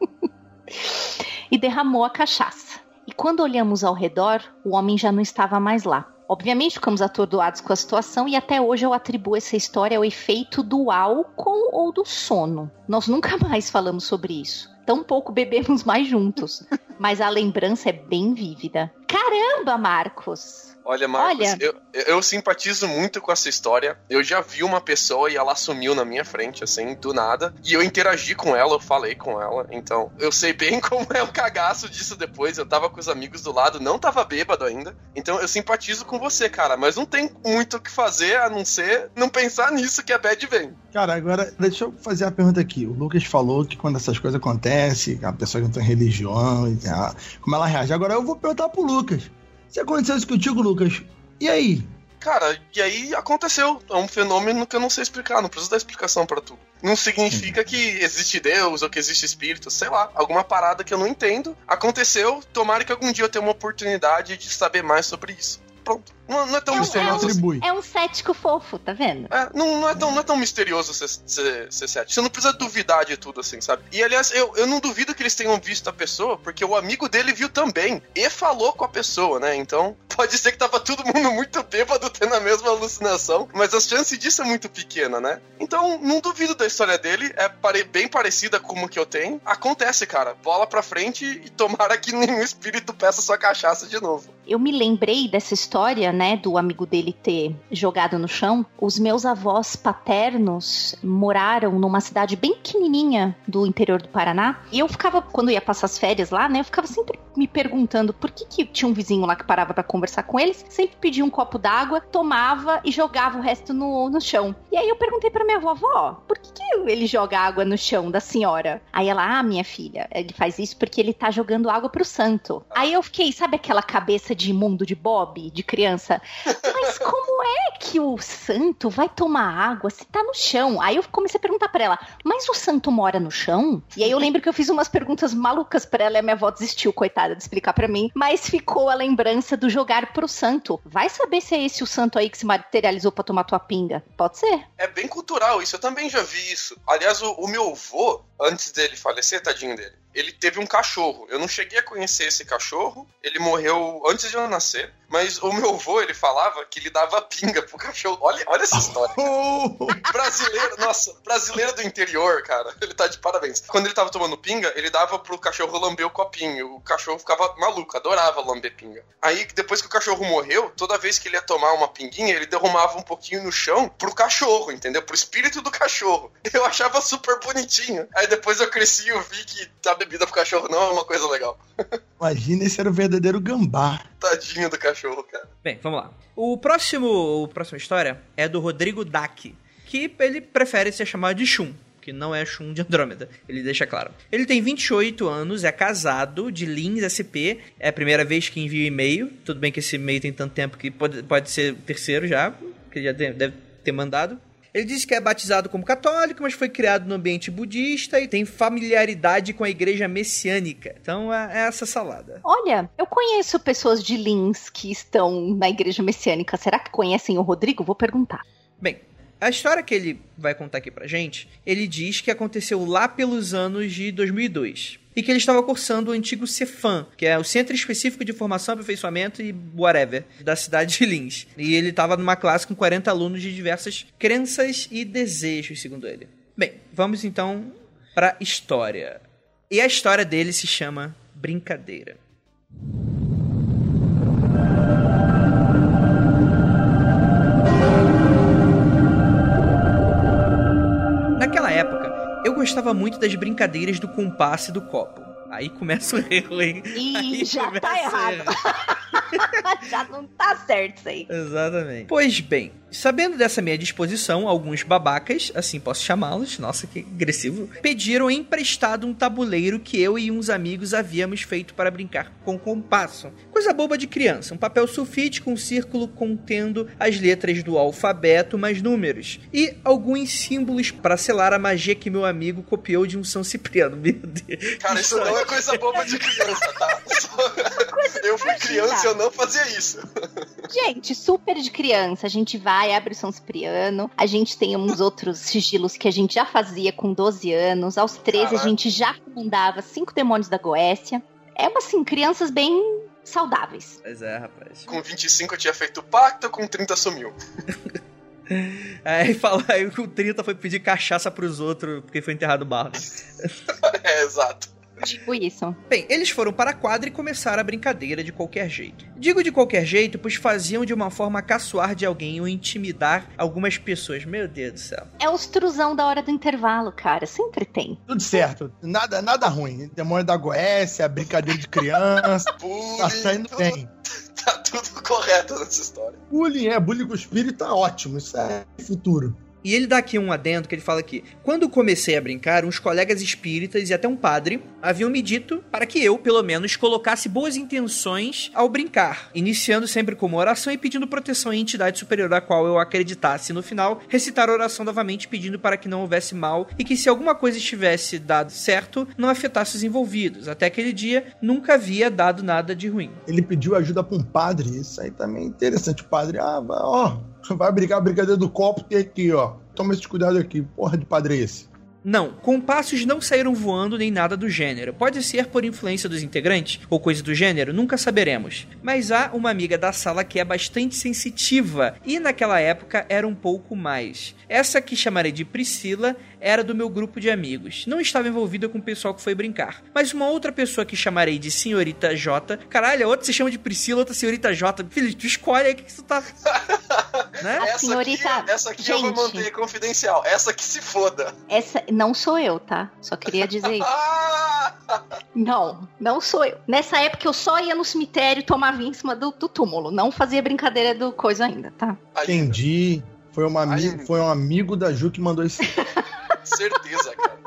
e derramou a cachaça. E quando olhamos ao redor, o homem já não estava mais lá. Obviamente ficamos atordoados com a situação e até hoje eu atribuo essa história ao efeito do álcool ou do sono. Nós nunca mais falamos sobre isso. Tão pouco bebemos mais juntos. Mas a lembrança é bem vívida. Caramba, Marcos! Olha, Marcos, Olha. Eu, eu simpatizo muito com essa história. Eu já vi uma pessoa e ela sumiu na minha frente, assim, do nada. E eu interagi com ela, eu falei com ela. Então, eu sei bem como é o cagaço disso depois. Eu tava com os amigos do lado, não tava bêbado ainda. Então, eu simpatizo com você, cara. Mas não tem muito o que fazer a não ser não pensar nisso que a bad vem. Cara, agora deixa eu fazer a pergunta aqui. O Lucas falou que quando essas coisas acontecem, a pessoa que não tem religião, e como ela reage. Agora eu vou perguntar pro Lucas. Se aconteceu isso contigo, Lucas, e aí? Cara, e aí aconteceu. É um fenômeno que eu não sei explicar, não preciso dar explicação pra tudo. Não significa que existe Deus ou que existe espírito, sei lá, alguma parada que eu não entendo. Aconteceu, tomara que algum dia eu tenha uma oportunidade de saber mais sobre isso. Pronto. Não, não é tão É um- Você não misterioso. assim. É um cético fofo, tá vendo? É, não, não é tão, não é tão misterioso ser, ser, ser cético. Você não precisa duvidar de tudo, assim, sabe? E aliás, eu, eu não duvido que eles tenham visto a pessoa, porque o amigo dele viu também. E falou com a pessoa, né? Então, pode ser que tava todo mundo muito bêbado tendo a mesma alucinação, mas a chance disso é muito pequena, né? Então, não duvido da história dele. É pare- bem parecida com o que eu tenho. Acontece, cara. Bola pra frente e tomara que nenhum espírito peça sua cachaça de novo. Eu me lembrei dessa história, né, do amigo dele ter jogado no chão. Os meus avós paternos moraram numa cidade bem pequenininha do interior do Paraná. E eu ficava, quando ia passar as férias lá, né, eu ficava sempre me perguntando por que, que tinha um vizinho lá que parava pra conversar com eles, sempre pedia um copo d'água, tomava e jogava o resto no, no chão. E aí eu perguntei pra minha avó, por que, que ele joga água no chão da senhora? Aí ela, ah, minha filha, ele faz isso porque ele tá jogando água pro santo. Aí eu fiquei, sabe aquela cabeça de imundo de Bob, de criança? Mas como é que o santo vai tomar água se tá no chão? Aí eu comecei a perguntar pra ela, mas o santo mora no chão? E aí eu lembro que eu fiz umas perguntas malucas pra ela e a minha avó desistiu, coitada, de explicar pra mim. Mas ficou a lembrança do jogar pro santo. Vai saber se é esse o santo aí que se materializou pra tomar tua pinga. Pode ser. É bem cultural isso, eu também já vi isso. Aliás, o, o meu avô, antes dele falecer, tadinho dele, ele teve um cachorro. Eu não cheguei a conhecer esse cachorro, ele morreu antes de eu nascer. Mas o meu avô, ele falava que ele dava pinga pro cachorro. Olha, olha essa história. brasileiro, nossa, brasileiro do interior, cara. Ele tá de parabéns. Quando ele tava tomando pinga, ele dava pro cachorro lamber o copinho. O cachorro ficava maluco, adorava lamber pinga. Aí, depois que o cachorro morreu, toda vez que ele ia tomar uma pinguinha, ele derramava um pouquinho no chão pro cachorro, entendeu? Pro espírito do cachorro. Eu achava super bonitinho. Aí depois eu cresci e eu vi que a bebida pro cachorro não é uma coisa legal. Imagina, esse era o verdadeiro gambá. Tadinho do cachorro, cara. Bem, vamos lá. O próximo, a próxima história é do Rodrigo Dac, que ele prefere ser chamado de Shun, que não é Shun de Andrômeda, ele deixa claro. Ele tem 28 anos, é casado, de Lins SP, é a primeira vez que envia e-mail, tudo bem que esse e-mail tem tanto tempo que pode, pode ser terceiro já, que já deve ter mandado. Ele diz que é batizado como católico, mas foi criado no ambiente budista e tem familiaridade com a igreja messiânica. Então é, é essa salada. Olha, eu conheço pessoas de Lins que estão na igreja messiânica. Será que conhecem o Rodrigo? Vou perguntar. Bem, a história que ele vai contar aqui pra gente, ele diz que aconteceu lá pelos anos de 2002 e que ele estava cursando o antigo Cefam, que é o Centro Específico de Formação, Aperfeiçoamento e whatever, da cidade de Lins. E ele estava numa classe com 40 alunos de diversas crenças e desejos, segundo ele. Bem, vamos então para história. E a história dele se chama Brincadeira. Gostava muito das brincadeiras do compasso e do copo. Aí começa o erro, hein? Ih, Aí já tá errado. já não tá certo isso aí. Exatamente. Pois bem, sabendo dessa minha disposição, alguns babacas, assim posso chamá-los, nossa que agressivo, pediram emprestado um tabuleiro que eu e uns amigos havíamos feito para brincar com compasso. Coisa boba de criança, um papel sulfite com um círculo contendo as letras do alfabeto mais números e alguns símbolos para selar a magia que meu amigo copiou de um São Cipriano. Meu Deus. Cara, isso não é coisa boba de criança, tá? Eu fui criança e eu não fazia isso. Gente, super de criança. A gente vai, abre o São Cipriano. A gente tem uns outros sigilos que a gente já fazia com 12 anos. Aos 13 Caraca. a gente já comandava cinco demônios da Goécia. É uma, assim, crianças bem saudáveis. Pois é, rapaz. Com 25 eu tinha feito pacto, com 30 sumiu. Aí fala, aí o 30 foi pedir cachaça pros outros porque foi enterrado o barro. É, exato. Tipo isso. Bem, eles foram para a quadra e começaram a brincadeira de qualquer jeito. Digo de qualquer jeito, pois faziam de uma forma a caçoar de alguém ou intimidar algumas pessoas. Meu Deus do céu. É os truzão da hora do intervalo, cara. Sempre tem. Tudo certo. Nada, nada ruim. Demônio da Goécia, brincadeira de criança. Tá saindo tudo- bem. Tá tudo correto nessa história. Bullying é, bullying com o espírito tá ótimo. Isso é futuro. E ele dá aqui um adendo que ele fala aqui: Quando comecei a brincar, uns colegas espíritas e até um padre haviam me dito para que eu, pelo menos, colocasse boas intenções ao brincar, iniciando sempre com uma oração e pedindo proteção à entidade superior a qual eu acreditasse. No final, recitar a oração novamente pedindo para que não houvesse mal e que se alguma coisa estivesse dado certo, não afetasse os envolvidos. Até aquele dia, nunca havia dado nada de ruim. Ele pediu ajuda pra um padre. Isso aí também é interessante. O padre, ah, ó, vai brigar a brincadeira do copo, tem aqui, ó. Toma esse cuidado aqui. Porra de padre esse? Não, compassos não saíram voando nem nada do gênero. Pode ser por influência dos integrantes ou coisa do gênero, nunca saberemos. Mas há uma amiga da sala que é bastante sensitiva e naquela época era um pouco mais. Essa que chamarei de Priscila era do meu grupo de amigos. Não estava envolvida com o pessoal que foi brincar. Mas uma outra pessoa que chamarei de Senhorita J. Caralho, a outra se chama de Priscila, outra Senhorita J. Filho, tu escolhe aí o que, que tu tá. né? A essa senhorita- aqui, essa aqui eu vou Gente. manter confidencial. Essa que se foda. Essa não sou eu, tá? Só queria dizer isso. Não, não sou eu. Nessa época eu só ia no cemitério e tomava em cima do, do túmulo. Não fazia brincadeira do coisa ainda, tá? Entendi. Foi, uma Ai. foi um amigo da Ju que mandou isso. Certeza, cara.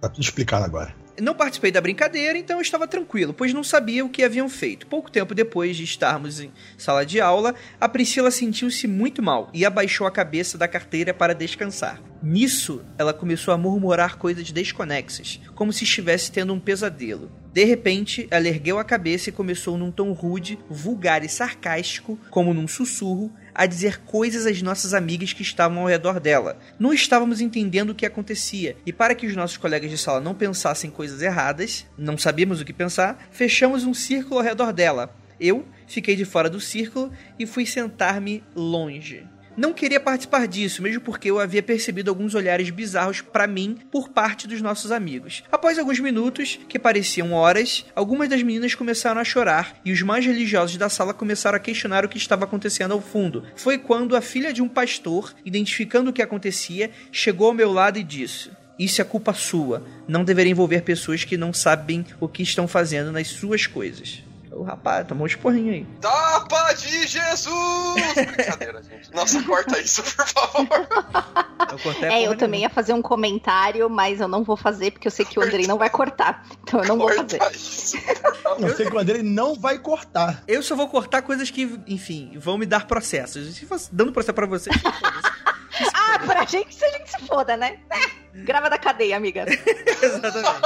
Tá tudo explicado agora. Não participei da brincadeira, então eu estava tranquilo, pois não sabia o que haviam feito. Pouco tempo depois de estarmos em sala de aula, a Priscila sentiu-se muito mal e abaixou a cabeça da carteira para descansar. Nisso, ela começou a murmurar coisas desconexas, como se estivesse tendo um pesadelo. De repente, ela ergueu a cabeça e começou num tom rude, vulgar e sarcástico, como num sussurro, a dizer coisas às nossas amigas que estavam ao redor dela. Não estávamos entendendo o que acontecia, e para que os nossos colegas de sala não pensassem coisas erradas, não sabíamos o que pensar, fechamos um círculo ao redor dela. Eu fiquei de fora do círculo e fui sentar-me longe não queria participar disso, mesmo porque eu havia percebido alguns olhares bizarros para mim por parte dos nossos amigos. Após alguns minutos, que pareciam horas, algumas das meninas começaram a chorar e os mais religiosos da sala começaram a questionar o que estava acontecendo ao fundo. Foi quando a filha de um pastor, identificando o que acontecia, chegou ao meu lado e disse: isso é culpa sua. Não deveria envolver pessoas que não sabem o que estão fazendo nas suas coisas. O rapaz tomou um esporrinho aí. Tapa de Jesus! Brincadeira, gente. Nossa, corta isso, por favor. Eu é, eu também ia fazer um comentário, mas eu não vou fazer porque eu sei que o Andrei não vai cortar. Então eu não corta vou fazer. Isso. Eu sei que o Andrei não vai cortar. Eu só vou cortar coisas que, enfim, vão me dar processos. Se fosse dando processo pra vocês, Ah, pra gente, se a gente se foda, né? Grava da cadeia, amiga. Exatamente.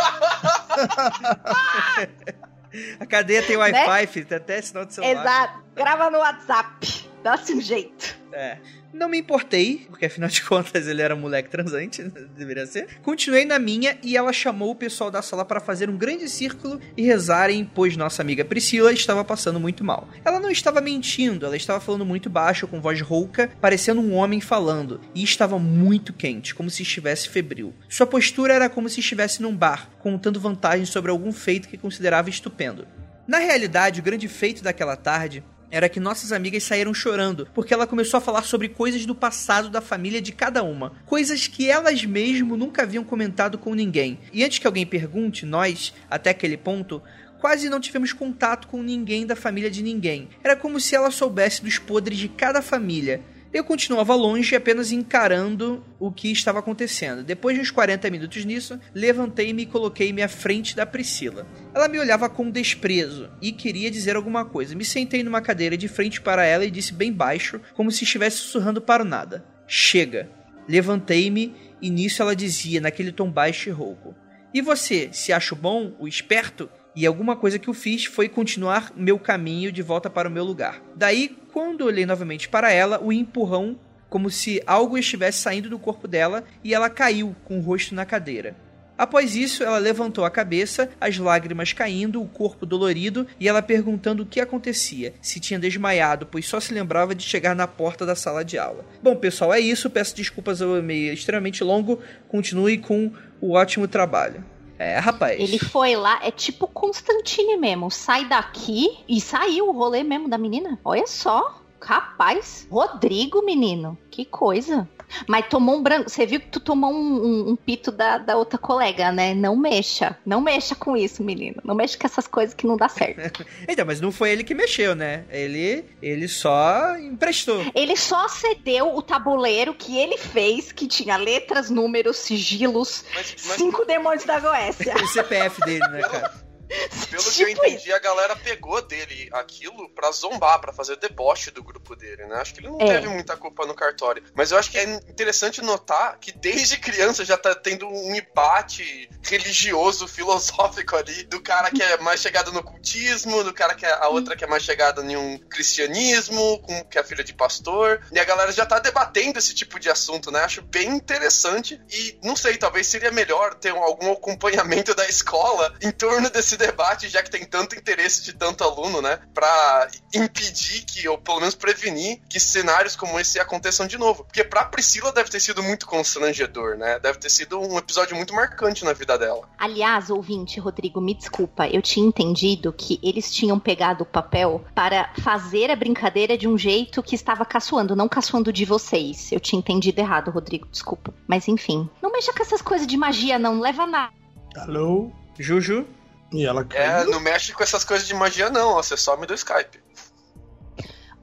A cadeia tem Wi-Fi, né? até sinal de celular. Exato. Grava no WhatsApp. Dá-se um jeito. É. Não me importei, porque afinal de contas ele era um moleque transante, deveria ser. Continuei na minha e ela chamou o pessoal da sala para fazer um grande círculo e rezarem, pois nossa amiga Priscila estava passando muito mal. Ela não estava mentindo, ela estava falando muito baixo, com voz rouca, parecendo um homem falando, e estava muito quente, como se estivesse febril. Sua postura era como se estivesse num bar, contando vantagens sobre algum feito que considerava estupendo. Na realidade, o grande feito daquela tarde era que nossas amigas saíram chorando, porque ela começou a falar sobre coisas do passado da família de cada uma, coisas que elas mesmo nunca haviam comentado com ninguém. E antes que alguém pergunte, nós, até aquele ponto, quase não tivemos contato com ninguém da família de ninguém. Era como se ela soubesse dos podres de cada família, eu continuava longe, apenas encarando o que estava acontecendo. Depois de uns 40 minutos nisso, levantei-me e coloquei-me à frente da Priscila. Ela me olhava com desprezo e queria dizer alguma coisa. Me sentei numa cadeira de frente para ela e disse bem baixo, como se estivesse sussurrando para o nada: Chega. Levantei-me e nisso ela dizia, naquele tom baixo e rouco: E você, se acha bom, o esperto? E alguma coisa que eu fiz foi continuar meu caminho de volta para o meu lugar. Daí, quando olhei novamente para ela, o empurrão, como se algo estivesse saindo do corpo dela, e ela caiu com o rosto na cadeira. Após isso, ela levantou a cabeça, as lágrimas caindo, o corpo dolorido e ela perguntando o que acontecia, se tinha desmaiado, pois só se lembrava de chegar na porta da sala de aula. Bom, pessoal, é isso. Peço desculpas ao e-mail extremamente longo. Continue com o ótimo trabalho. É, rapaz. Ele foi lá, é tipo Constantine mesmo. Sai daqui e saiu o rolê mesmo da menina. Olha só. Rapaz, Rodrigo, menino, que coisa. Mas tomou um branco. Você viu que tu tomou um, um, um, pito da, da outra colega, né? Não mexa. Não mexa com isso, menino. Não mexa com essas coisas que não dá certo. então, mas não foi ele que mexeu, né? Ele, ele só emprestou. Ele só cedeu o tabuleiro que ele fez, que tinha letras, números, sigilos, mas, mas... cinco demônios da Goécia. o CPF dele, né, cara? Pelo tipo que eu tipo entendi, a galera pegou dele aquilo pra zombar, pra fazer deboche do grupo dele, né? Acho que ele não é. teve muita culpa no cartório. Mas eu acho que é interessante notar que desde criança já tá tendo um embate religioso, filosófico ali, do cara que é mais chegado no cultismo, do cara que é a outra que é mais chegada em um cristianismo, com que é filha de pastor. E a galera já tá debatendo esse tipo de assunto, né? Acho bem interessante. E não sei, talvez seria melhor ter algum acompanhamento da escola em torno desse debate, já que tem tanto interesse de tanto aluno, né? Pra impedir que, ou pelo menos prevenir, que cenários como esse aconteçam de novo. Porque pra Priscila deve ter sido muito constrangedor, né? Deve ter sido um episódio muito marcante na vida dela. Aliás, ouvinte, Rodrigo, me desculpa, eu tinha entendido que eles tinham pegado o papel para fazer a brincadeira de um jeito que estava caçoando, não caçoando de vocês. Eu tinha entendido errado, Rodrigo, desculpa. Mas enfim, não mexa com essas coisas de magia, não, não leva nada. Alô? Juju? E ela caiu. É, não mexe com essas coisas de magia, não. Você some do Skype.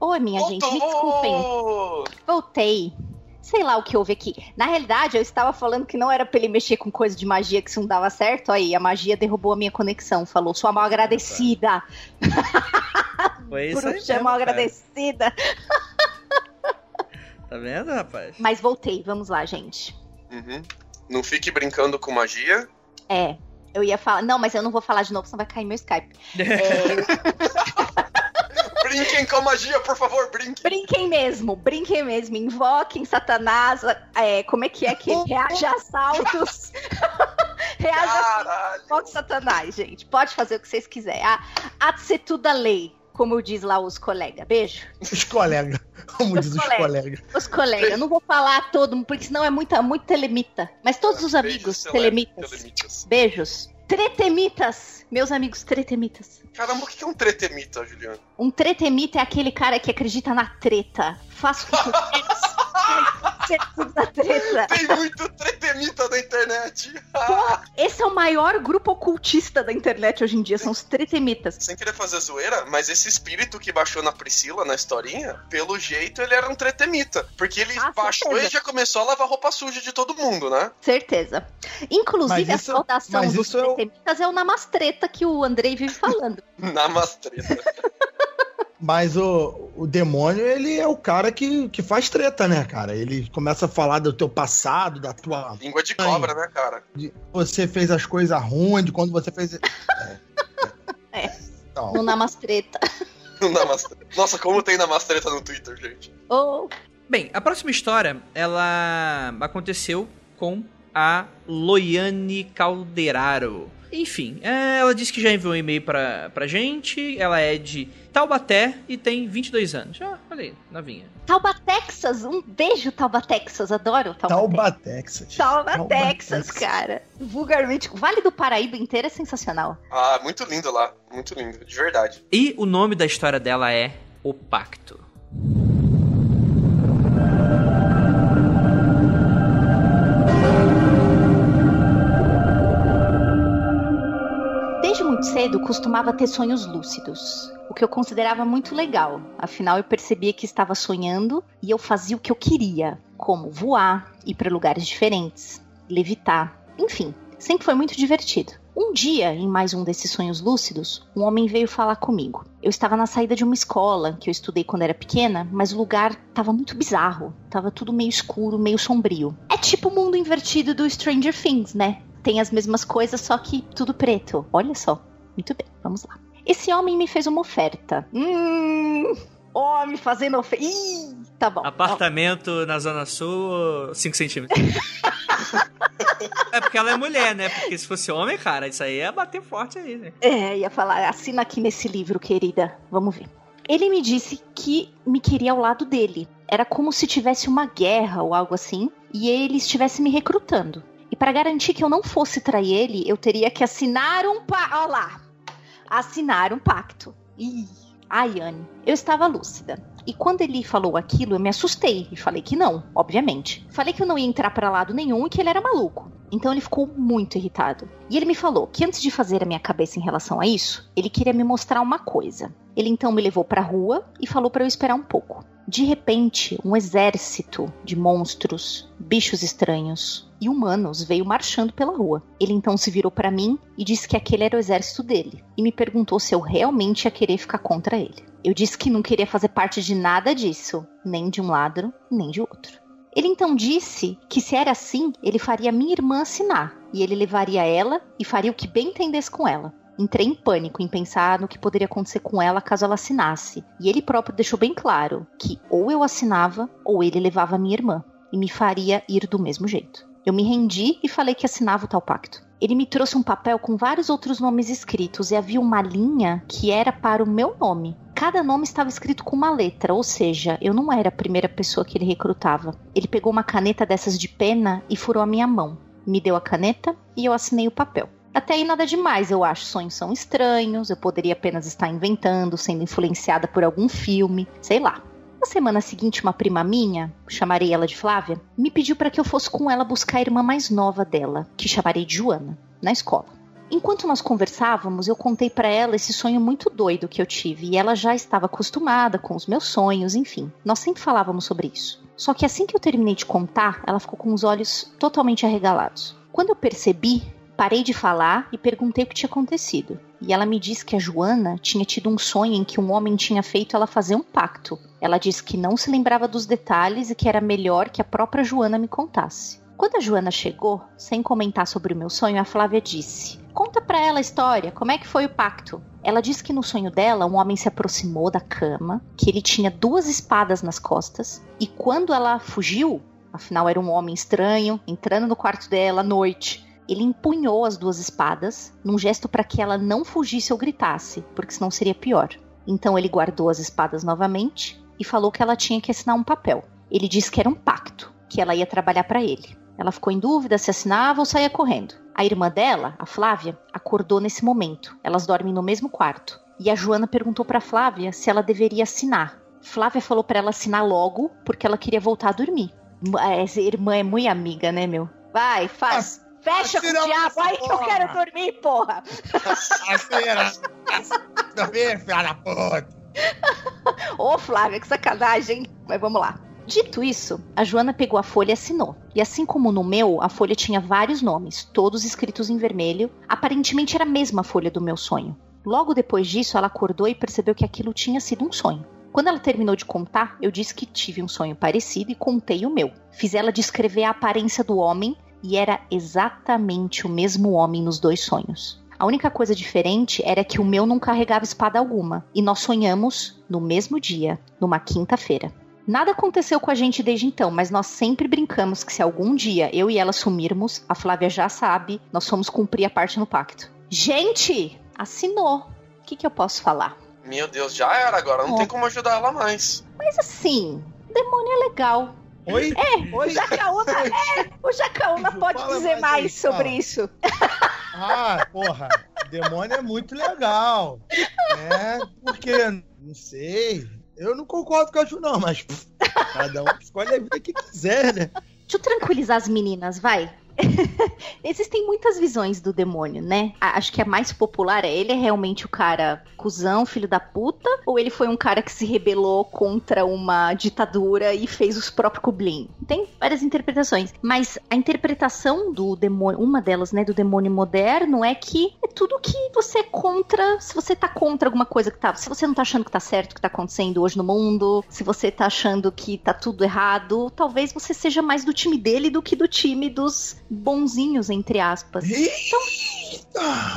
Oi, minha Voltou! gente, me desculpem. Voltei. Sei lá o que houve aqui. Na realidade, eu estava falando que não era pra ele mexer com coisa de magia que isso não dava certo. Aí, a magia derrubou a minha conexão. Falou, sua mal agradecida. Foi isso aí Bruxa mesmo, mal cara. agradecida. Tá vendo, rapaz? Mas voltei, vamos lá, gente. Uhum. Não fique brincando com magia. É, eu ia falar. Não, mas eu não vou falar de novo, senão vai cair meu Skype. É, Brinquem com magia, por favor, brinquem. brinquem mesmo, brinquem mesmo. Invoquem Satanás. É, como é que é que reage a assaltos? reage a. Invoque Satanás, gente. Pode fazer o que vocês quiserem. Ah, há de ser tudo a lei, como diz lá os colegas. Beijo. Os colegas. Como diz os colegas. colegas. Os colegas. Eu não vou falar todo mundo, porque senão é muita, muito telemita. Mas todos os Beijos, amigos seu telemitas. Telemitas. Beijos. Tretemitas. Meus amigos tretemitas. Caramba, o que é um tretemita, Juliano? Um tretemita é aquele cara que acredita na treta. Faço o que eu quero. Da treta. Tem muito tretemita na internet. Pô, esse é o maior grupo ocultista da internet hoje em dia, são os tretemitas. Sem querer fazer zoeira, mas esse espírito que baixou na Priscila na historinha, pelo jeito ele era um tretemita. Porque ele Ah, baixou certeza. e já começou a lavar roupa suja de todo mundo, né? Certeza. Inclusive, isso- a saudação dos isso é o- tretemitas é o namastreta que o Andrei vive falando. Namastreta. Mas o, o demônio, ele é o cara que, que faz treta, né, cara? Ele começa a falar do teu passado, da tua. Língua de cobra, né, cara? de você fez as coisas ruins, de quando você fez. É. É. Então, No namastreta. Namastreta. Nossa, como tem namastreta no Twitter, gente. Oh, Bem, a próxima história, ela aconteceu com a Loiane Calderaro. Enfim, é, ela disse que já enviou um e-mail pra, pra gente, ela é de Taubaté e tem 22 anos. Ah, olha aí, novinha. Tauba, Texas. Um beijo, Tauba, Texas. Adoro Tauba, Tauba, Texas. Tauba, Texas, cara. Vulgarmente. O Vale do Paraíba inteiro é sensacional. Ah, muito lindo lá. Muito lindo, de verdade. E o nome da história dela é O Pacto. Muito cedo costumava ter sonhos lúcidos, o que eu considerava muito legal. Afinal, eu percebia que estava sonhando e eu fazia o que eu queria, como voar, ir para lugares diferentes, levitar, enfim, sempre foi muito divertido. Um dia, em mais um desses sonhos lúcidos, um homem veio falar comigo. Eu estava na saída de uma escola que eu estudei quando era pequena, mas o lugar estava muito bizarro, estava tudo meio escuro, meio sombrio. É tipo o mundo invertido do Stranger Things, né? tem as mesmas coisas, só que tudo preto. Olha só. Muito bem, vamos lá. Esse homem me fez uma oferta. Hum. Homem fazendo oferta. Ih, tá bom. Apartamento na Zona Sul, 5 centímetros. é porque ela é mulher, né? Porque se fosse homem, cara, isso aí ia bater forte aí, né? É, ia falar, assina aqui nesse livro, querida. Vamos ver. Ele me disse que me queria ao lado dele. Era como se tivesse uma guerra ou algo assim, e ele estivesse me recrutando. E para garantir que eu não fosse trair ele, eu teria que assinar um pacto. Olha lá! Assinar um pacto. Ih, ai, Anne. Eu estava lúcida. E quando ele falou aquilo, eu me assustei e falei que não, obviamente. Falei que eu não ia entrar para lado nenhum e que ele era maluco. Então ele ficou muito irritado. E ele me falou que antes de fazer a minha cabeça em relação a isso, ele queria me mostrar uma coisa. Ele então me levou para a rua e falou para eu esperar um pouco. De repente, um exército de monstros, bichos estranhos e humanos veio marchando pela rua. Ele então se virou para mim e disse que aquele era o exército dele e me perguntou se eu realmente ia querer ficar contra ele. Eu disse que não queria fazer parte de nada disso, nem de um lado, nem de outro. Ele então disse que se era assim, ele faria minha irmã assinar e ele levaria ela e faria o que bem entendesse com ela. Entrei em pânico em pensar no que poderia acontecer com ela caso ela assinasse, e ele próprio deixou bem claro que ou eu assinava ou ele levava minha irmã e me faria ir do mesmo jeito. Eu me rendi e falei que assinava o tal pacto. Ele me trouxe um papel com vários outros nomes escritos e havia uma linha que era para o meu nome. Cada nome estava escrito com uma letra, ou seja, eu não era a primeira pessoa que ele recrutava. Ele pegou uma caneta dessas de pena e furou a minha mão. Me deu a caneta e eu assinei o papel. Até aí nada demais, eu acho. Sonhos são estranhos, eu poderia apenas estar inventando, sendo influenciada por algum filme, sei lá. Na semana seguinte, uma prima minha, chamarei ela de Flávia, me pediu para que eu fosse com ela buscar a irmã mais nova dela, que chamarei de Joana, na escola. Enquanto nós conversávamos, eu contei para ela esse sonho muito doido que eu tive e ela já estava acostumada com os meus sonhos, enfim. Nós sempre falávamos sobre isso. Só que assim que eu terminei de contar, ela ficou com os olhos totalmente arregalados. Quando eu percebi, parei de falar e perguntei o que tinha acontecido. E ela me disse que a Joana tinha tido um sonho em que um homem tinha feito ela fazer um pacto. Ela disse que não se lembrava dos detalhes e que era melhor que a própria Joana me contasse. Quando a Joana chegou, sem comentar sobre o meu sonho, a Flávia disse: Conta pra ela a história, como é que foi o pacto? Ela disse que no sonho dela, um homem se aproximou da cama, que ele tinha duas espadas nas costas, e quando ela fugiu, afinal era um homem estranho, entrando no quarto dela à noite, ele empunhou as duas espadas, num gesto para que ela não fugisse ou gritasse, porque senão seria pior. Então ele guardou as espadas novamente e falou que ela tinha que assinar um papel. Ele disse que era um pacto, que ela ia trabalhar para ele. Ela ficou em dúvida se assinava ou saía correndo. A irmã dela, a Flávia, acordou nesse momento. Elas dormem no mesmo quarto. E a Joana perguntou para Flávia se ela deveria assinar. Flávia falou para ela assinar logo, porque ela queria voltar a dormir. Essa irmã é muito amiga, né, meu? Vai, faz. Fecha com o diabo aí que eu quero dormir, porra. Assina. Dormir, filha da puta. Ô, Flávia, que sacanagem, hein? Mas vamos lá. Dito isso, a Joana pegou a folha e assinou. E assim como no meu, a folha tinha vários nomes, todos escritos em vermelho. Aparentemente era a mesma folha do meu sonho. Logo depois disso, ela acordou e percebeu que aquilo tinha sido um sonho. Quando ela terminou de contar, eu disse que tive um sonho parecido e contei o meu. Fiz ela descrever a aparência do homem e era exatamente o mesmo homem nos dois sonhos. A única coisa diferente era que o meu não carregava espada alguma e nós sonhamos no mesmo dia, numa quinta-feira. Nada aconteceu com a gente desde então, mas nós sempre brincamos que se algum dia eu e ela sumirmos, a Flávia já sabe, nós fomos cumprir a parte no pacto. Gente, assinou. O que, que eu posso falar? Meu Deus, já era agora, não É. tem como ajudar ela mais. Mas assim, demônio é legal. Oi? É, o Jacaúna, é, o Jacaúna pode Fala dizer mais aí, mais sobre fala. isso. Ah, porra, demônio é muito legal. É, porque, não sei. Eu não concordo com a Ju, não, mas pff, cada um escolhe a vida que quiser, né? Deixa eu tranquilizar as meninas, vai. Existem muitas visões do demônio, né? Acho que a mais popular é ele é realmente o cara cuzão, filho da puta, ou ele foi um cara que se rebelou contra uma ditadura e fez os próprios Kublin. Tem várias interpretações, mas a interpretação do demônio, uma delas, né, do demônio moderno é que é tudo que você é contra, se você tá contra alguma coisa que tá, se você não tá achando que tá certo o que tá acontecendo hoje no mundo, se você tá achando que tá tudo errado, talvez você seja mais do time dele do que do time dos bonzinhos, entre aspas.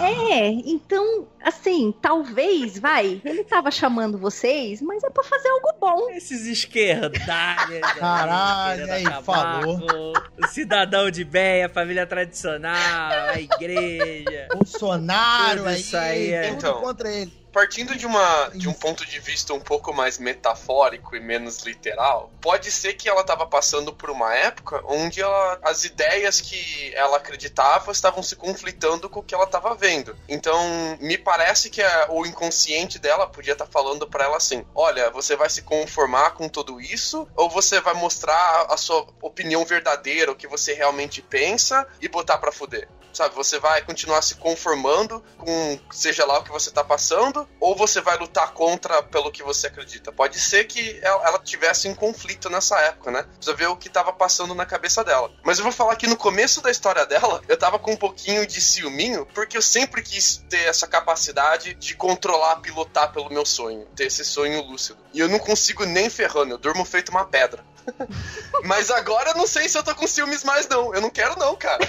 É, então, assim, talvez, vai, ele tava chamando vocês, mas é pra fazer algo bom. Esses esquerdalhas. Caralho, esquerda aí, falou. O cidadão de bem, a família tradicional, a igreja. Bolsonaro Tudo aí, isso aí é- Então. contra ele. Partindo de, uma, de um ponto de vista um pouco mais metafórico e menos literal, pode ser que ela estava passando por uma época onde ela- as ideias que ela acreditava estavam se conflitando com o que ela estava vendo. Então, me parece que a- o inconsciente dela podia estar falando para ela assim: olha, você vai se conformar com tudo isso, ou você vai mostrar a sua opinião verdadeira, o que você realmente pensa, e botar pra fuder? Sabe, você vai continuar se conformando com seja lá o que você tá passando, ou você vai lutar contra pelo que você acredita. Pode ser que ela, ela tivesse em conflito nessa época, né? Precisa ver o que tava passando na cabeça dela. Mas eu vou falar que no começo da história dela, eu tava com um pouquinho de ciúminho, porque eu sempre quis ter essa capacidade de controlar, pilotar pelo meu sonho, ter esse sonho lúcido. E eu não consigo nem ferrando, eu durmo feito uma pedra. Mas agora eu não sei se eu tô com ciúmes mais, não. Eu não quero, não, cara.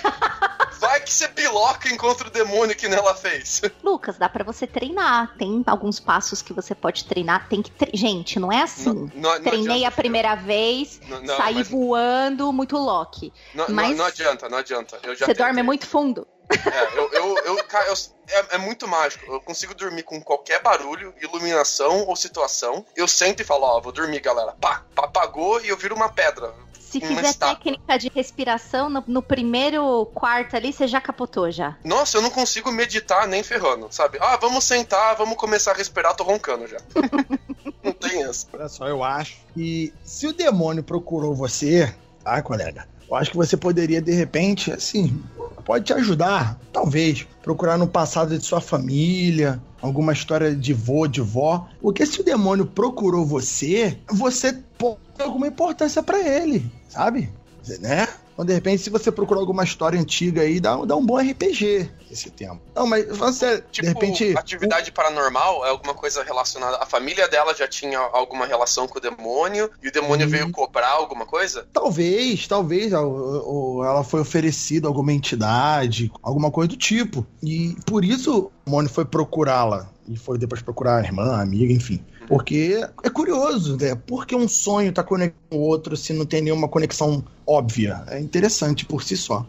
Vai que você piloca encontra o demônio que nela fez. Lucas, dá pra você treinar. Tem alguns passos que você pode treinar. Tem que. tre- Gente, não é assim. Não- não- não Treinei adianta, a primeira vez, Não, não, saí mas voando, muito Loki. não, não- mas- não adianta, não adianta. Eu já Você dorme muito fundo. É, eu, eu, eu- cara, eu- é, é muito mágico. Eu consigo dormir com qualquer barulho, iluminação ou situação. Eu sento e falo, ó, vou dormir, galera. Pá, pá, apagou e eu viro uma pedra. Se Uma fizer estátua. técnica de respiração, no, no primeiro quarto ali, você já capotou já. Nossa, eu não consigo meditar nem ferrando, sabe? Ah, vamos sentar, vamos começar a respirar, tô roncando já. não tem essa. Olha só, eu acho que se o demônio procurou você, tá, colega? Eu acho que você poderia, de repente, assim, pode te ajudar. talvez procurar no passado de sua família, alguma história de vô, de vó. Porque se o demônio procurou você, você pode ter alguma importância para ele, sabe? Né? Então, de repente, se você procurar alguma história antiga aí, dá, dá um bom RPG esse tempo. Não, mas você, Tipo, de repente. atividade paranormal é alguma coisa relacionada. A família dela já tinha alguma relação com o demônio e o demônio veio cobrar alguma coisa? Talvez, talvez ó, ó, ela foi oferecida a alguma entidade, alguma coisa do tipo. E por isso o Mônio foi procurá-la. E foi depois procurar a irmã, a amiga, enfim. Porque é curioso, né? Por que um sonho tá conectado com o outro se não tem nenhuma conexão óbvia? É interessante por si só.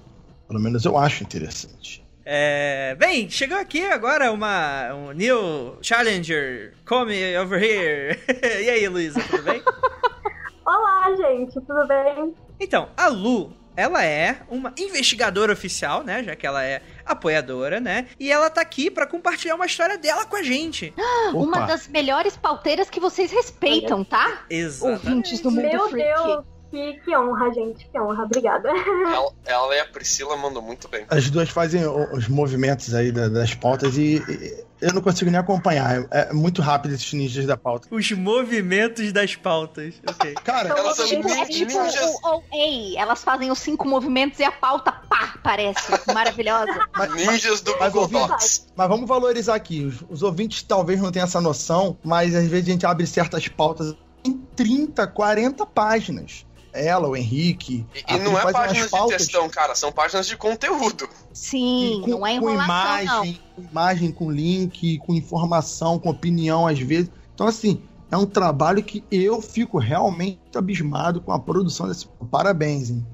Pelo menos eu acho interessante. É, bem, chegou aqui agora uma um new challenger. Come over here. e aí, Luísa, tudo bem? Olá, gente, tudo bem? Então, a Lu, ela é uma investigadora oficial, né? Já que ela é apoiadora, né? E ela tá aqui pra compartilhar uma história dela com a gente. Uma das melhores pauteiras que vocês respeitam, tá? Exatamente. Ouvintes do mundo Meu freak. Deus, que, que honra, gente, que honra, obrigada. Ela, ela e a Priscila mandou muito bem. As duas fazem os movimentos aí da- das pautas e, e eu não consigo nem acompanhar. É muito rápido esses ninjas da pauta. Os movimentos das pautas. Ok. Cara, Então, Elas são Tipo, É tipo ninjas. o OA, elas fazem os cinco movimentos e a pauta, pá, parece maravilhosa. mas, Ninjas do Mas, Google Docs. Mas vamos valorizar aqui. Os, os ouvintes talvez não tenham essa noção, mas às vezes a gente abre certas pautas em 30, 40 páginas. Ela, o Henrique. E, e não é páginas de textão, cara, são páginas de conteúdo. Sim, com, não é com enrolação, não. imagem, com imagem, com link, com informação, com opinião às vezes. Então, assim, é um trabalho que eu fico realmente abismado com a produção desse. Parabéns, hein?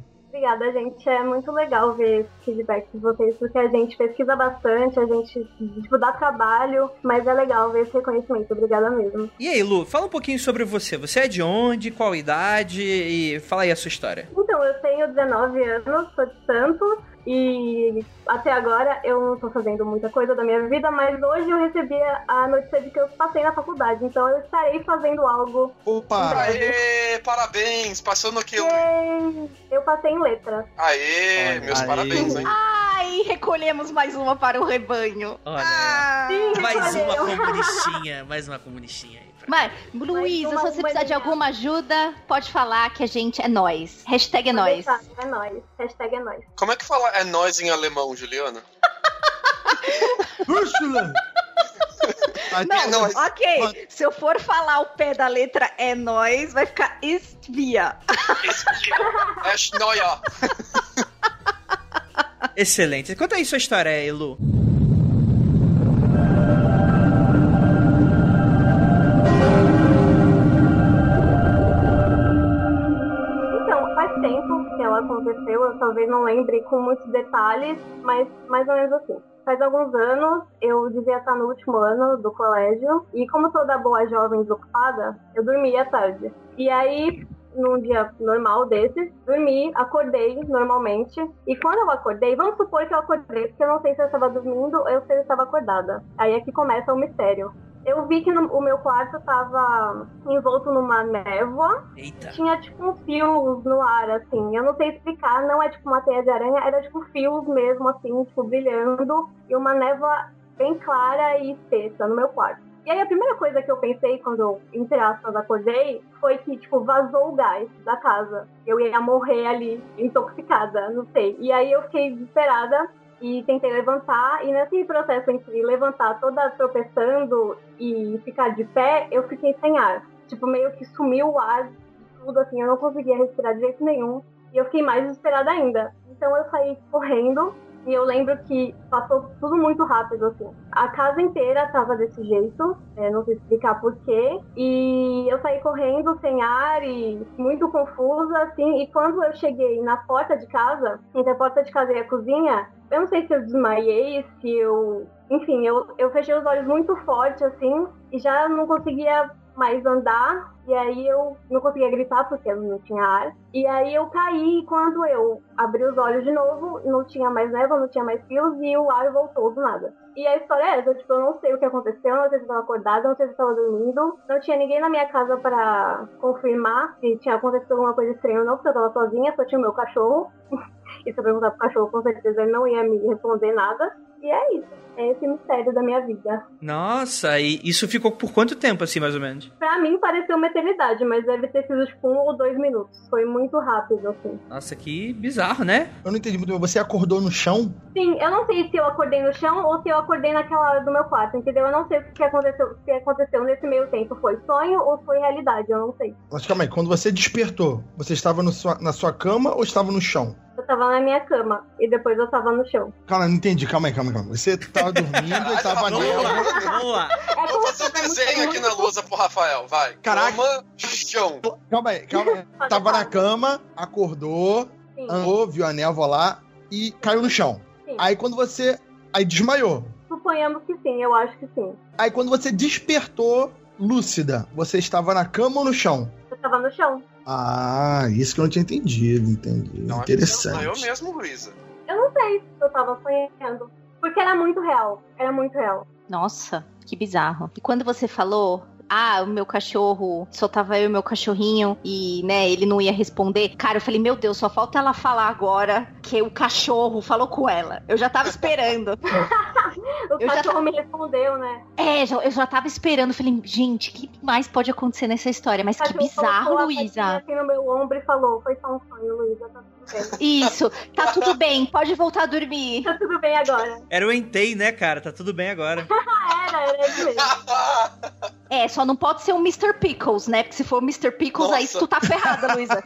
Obrigada, gente. É muito legal ver esse feedback de vocês, porque a gente pesquisa bastante, a gente tipo, dá trabalho, mas é legal ver esse reconhecimento. Obrigada mesmo. E aí, Lu, fala um pouquinho sobre você. Você é de onde, qual idade e fala aí a sua história. Então, eu tenho 19 anos, sou de Santos. E até agora eu não tô fazendo muita coisa da minha vida, mas hoje eu recebi a notícia de que eu passei na faculdade, então eu estarei fazendo algo. Opa! Aê, parabéns! Passou no que? Eu passei em letras. Aê, meus aí. parabéns, hein? Ai, recolhemos mais uma para o rebanho. Olha, Ah. Sim, mais uma comunistinha, mais uma comunistinha aí. Mas, Luísa, se você precisar de alguma ajuda, pode falar que a gente é nós. Hashtag é nós. É nóis. Hashtag é nóis. Como é que fala é nós em alemão, Juliana? Ursula! Não, nós. ok. Se eu for falar o pé da letra é nós, vai ficar estvia. É. Excelente. Conta aí sua história aí, Lu. Então, aconteceu, eu talvez não lembre com muitos detalhes, mas mais ou menos assim. Faz alguns anos, eu devia estar no último ano do colégio, e como toda boa jovem desocupada, eu dormia à tarde. E aí, num dia normal desses, dormi, acordei normalmente, e quando eu acordei, vamos supor que eu acordei, porque eu não sei se eu estava dormindo ou se eu estava acordada. Aí é que começa o mistério. Eu vi que no- o meu quarto estava envolto numa névoa, Eita. tinha tipo uns fios no ar, assim. Eu não sei explicar, não é tipo uma teia de aranha, era tipo fios mesmo, assim, tipo, brilhando. E uma névoa bem clara e espessa no meu quarto. E aí a primeira coisa que eu pensei quando eu, entre aspas, acordei, foi que, tipo, vazou o gás da casa. Eu ia morrer ali, intoxicada, não sei. E aí eu fiquei desesperada e tentei levantar. E nesse processo entre levantar toda tropeçando e ficar de pé, eu fiquei sem ar. Tipo, meio que sumiu o ar tudo, assim, eu não conseguia respirar de jeito nenhum. E eu fiquei mais desesperada ainda. Então eu saí correndo e eu lembro que passou tudo muito rápido, assim. A casa inteira tava desse jeito, é, não sei explicar porquê. E eu saí correndo sem ar e muito confusa, assim. E quando eu cheguei na porta de casa, entre a porta de casa e a cozinha, eu não sei se eu desmaiei, se eu. Enfim, eu, eu fechei os olhos muito forte, assim, e já não conseguia mais andar. E aí eu não conseguia gritar porque eu não tinha ar. E aí eu caí e quando eu abri os olhos de novo, não tinha mais névoa, não tinha mais fios e o ar voltou do nada. E a história é essa, tipo, eu não sei o que aconteceu, não sei se eu tava acordada, não sei se eu tava dormindo. Não tinha ninguém na minha casa pra confirmar se tinha acontecido alguma coisa estranha ou não, porque eu tava sozinha, só tinha o meu cachorro. E se eu perguntar pro cachorro, com certeza ele não ia me responder nada. E é isso. É esse mistério da minha vida. Nossa, e isso ficou por quanto tempo, assim, mais ou menos? Pra mim pareceu uma eternidade, mas deve ter sido tipo um ou dois minutos. Foi muito rápido, assim. Nossa, que bizarro, né? Eu não entendi muito bem. Você acordou no chão? Sim, eu não sei se eu acordei no chão ou se eu acordei naquela hora do meu quarto, entendeu? Eu não sei o que aconteceu, o que aconteceu nesse meio tempo. Foi sonho ou foi realidade? Eu não sei. Mas calma aí, quando você despertou, você estava no sua- na sua cama ou estava no chão? Eu tava na minha cama e depois eu tava no chão. Calma, não entendi. Calma aí, calma aí, calma aí. Você tava dormindo e tava Vamos nela. lá, vamos lá. É Vou como fazer um se fosse desenho aqui na lousa pro Rafael, vai. Caraca. Cama, chão. Calma aí, calma aí. Tava na cama, acordou, Sim, andou, viu a névoa lá e caiu no chão. sim. Aí quando você. Aí desmaiou. Suponhamos que sim, eu acho que sim. Aí quando você despertou, lúcida, você estava na cama ou no chão? Eu tava no chão. Ah, isso que eu não tinha entendido, entendi. Não, acho que Interessante. Eu mesmo, Luísa. Eu não sei se eu tava sonhando. Porque era muito real. Era muito real. Nossa, que bizarro. E quando você falou, ah, o meu cachorro, só tava eu e meu cachorrinho e, né, ele não ia responder. Cara, eu falei, meu Deus, só falta ela falar agora que o cachorro falou com ela. Eu já tava esperando. O Eu já cachorro tava- me respondeu, né? É, já- eu já tava esperando. Falei, gente, o que mais pode acontecer nessa história? Mas O que bizarro, Luísa. assim no meu ombro e falou: Foi só um sonho, Luísa. Tá tudo bem. Isso, tá tudo bem, pode voltar a dormir. Tá tudo bem agora. Era o Entei, né, cara? Tá tudo bem agora. Era, era isso mesmo. É, só não pode ser um Mr. Pickles, né? Porque se for Mr. Pickles, aí Nossa. tu tá ferrada, Luísa.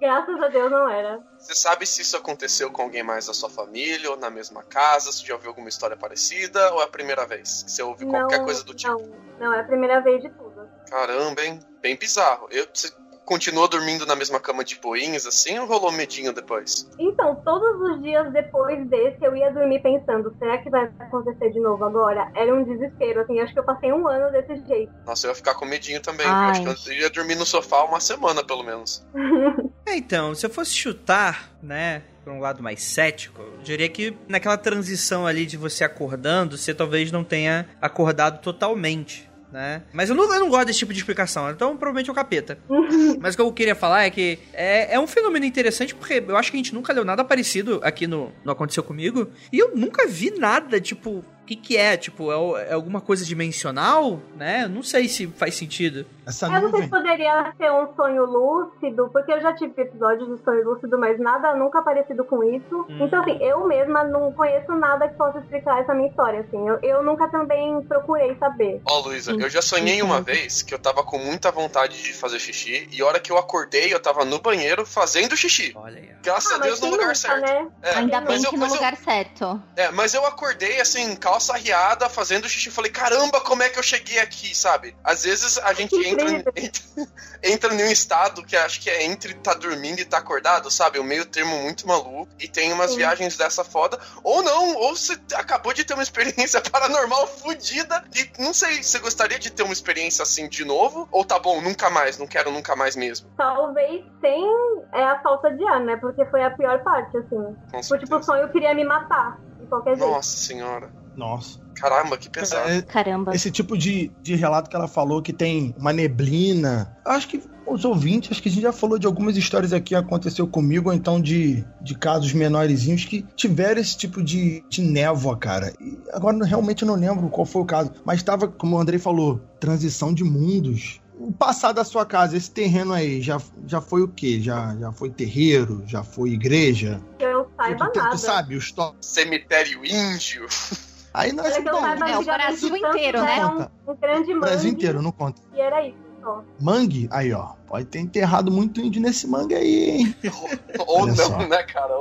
Graças a Deus não era. Você sabe se isso aconteceu com alguém mais da sua família ou na mesma casa? Se já ouviu alguma história parecida ou é a primeira vez que você ouve qualquer não, coisa do tipo? Não, não, é a primeira vez de tudo. Caramba, hein? Bem bizarro. Eu, você continuou dormindo na mesma cama de boinhos assim ou rolou medinho depois? Então, todos os dias depois desse, eu ia dormir pensando: será que vai acontecer de novo agora? Era um desespero, assim. Acho que eu passei um ano desse jeito. Nossa, eu ia ficar com medinho também. Ai. Acho que eu ia dormir no sofá uma semana, pelo menos. É, então, se eu fosse chutar, né, por um lado mais cético, eu diria que naquela transição ali de você acordando, você talvez não tenha acordado totalmente. Né? Mas eu não, eu não gosto desse tipo de explicação, então provavelmente é o capeta. Mas o que eu queria falar é que é, é um fenômeno interessante porque eu acho que a gente nunca leu nada parecido aqui no, no Aconteceu Comigo. E eu nunca vi nada, tipo, o que, que é? Tipo, é, é alguma coisa dimensional, né? Eu Não sei se faz sentido. Essa Eu não sei nuvem. se poderia ser um sonho lúcido, porque eu já tive episódios de sonho lúcido, mas nada nunca parecido com isso. Hum. Então, assim, eu mesma não conheço nada que possa explicar essa minha história, assim. Eu, eu nunca também procurei saber. Ó, Luísa, eu já sonhei uma vez que eu tava com muita vontade de fazer xixi e a hora que eu acordei, eu tava no banheiro fazendo xixi. Olha aí. Graças Ah, a Deus no lugar nunca, certo. né? É, Ainda mas bem eu- que no mas eu- lugar certo. É, mas eu acordei assim, calça riada, fazendo xixi. Falei, caramba, como é que eu cheguei aqui, sabe? Às vezes a gente Que entra, entra, entra em um estado que acho que é entre tá dormindo e tá acordado, sabe? Um meio termo muito maluco. E tem umas Sim. viagens dessa foda. Ou não, ou você acabou de ter uma experiência paranormal fodida. E não sei, você gostaria de ter uma experiência assim de novo? Ou tá bom, nunca mais, não quero nunca mais mesmo. Talvez sem é a falta de ar, né? Porque foi a pior parte, assim. Com Tipo, o sonho queria me matar, de qualquer jeito. Nossa senhora. Nossa. Caramba, que pesado. É, Caramba. esse tipo de, de relato que ela falou que tem uma neblina. Acho que os ouvintes, acho que a gente já falou de algumas histórias aqui que aconteceu comigo, ou então de, de casos menorzinhos que tiveram esse tipo de, de névoa, cara. E agora realmente eu não lembro qual foi o caso, mas estava, como o Andrei falou, transição de mundos. O passado da sua casa, esse terreno aí, já, já foi o quê? Já, já foi terreiro? Já foi igreja? Eu saiba tu, tu, nada. tu sabe, os to... Cemitério índio. Aí nós eu bom, saiba, é, o Brasil o inteiro, né? Um, um grande o mangue, Brasil inteiro, não conta. E era isso só. Mangue, aí ó, pode ter enterrado muito índio nesse mangue aí, hein? Ou não, só. né, cara?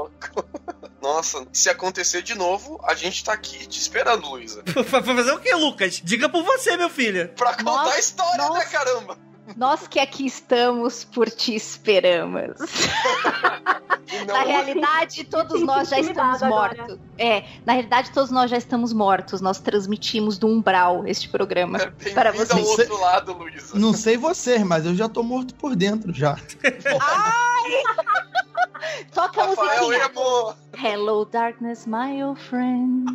Nossa, se acontecer de novo, a gente tá aqui te esperando, Luísa. Pra fazer o que, Lucas? Diga por você, meu filho. Pra contar Nossa, a história, né, nossa. caramba? Nós que aqui estamos por ti esperamos. E Na não, realidade, todos nós já estamos agora. mortos. É, na realidade, todos nós já estamos mortos. Nós transmitimos do umbral este programa. é para bem-vindo ao você. outro lado, Luísa. Não sei vocês, mas eu já tô morto por dentro já. Toca a musiquinha. Emo! Hello, darkness, my old friend.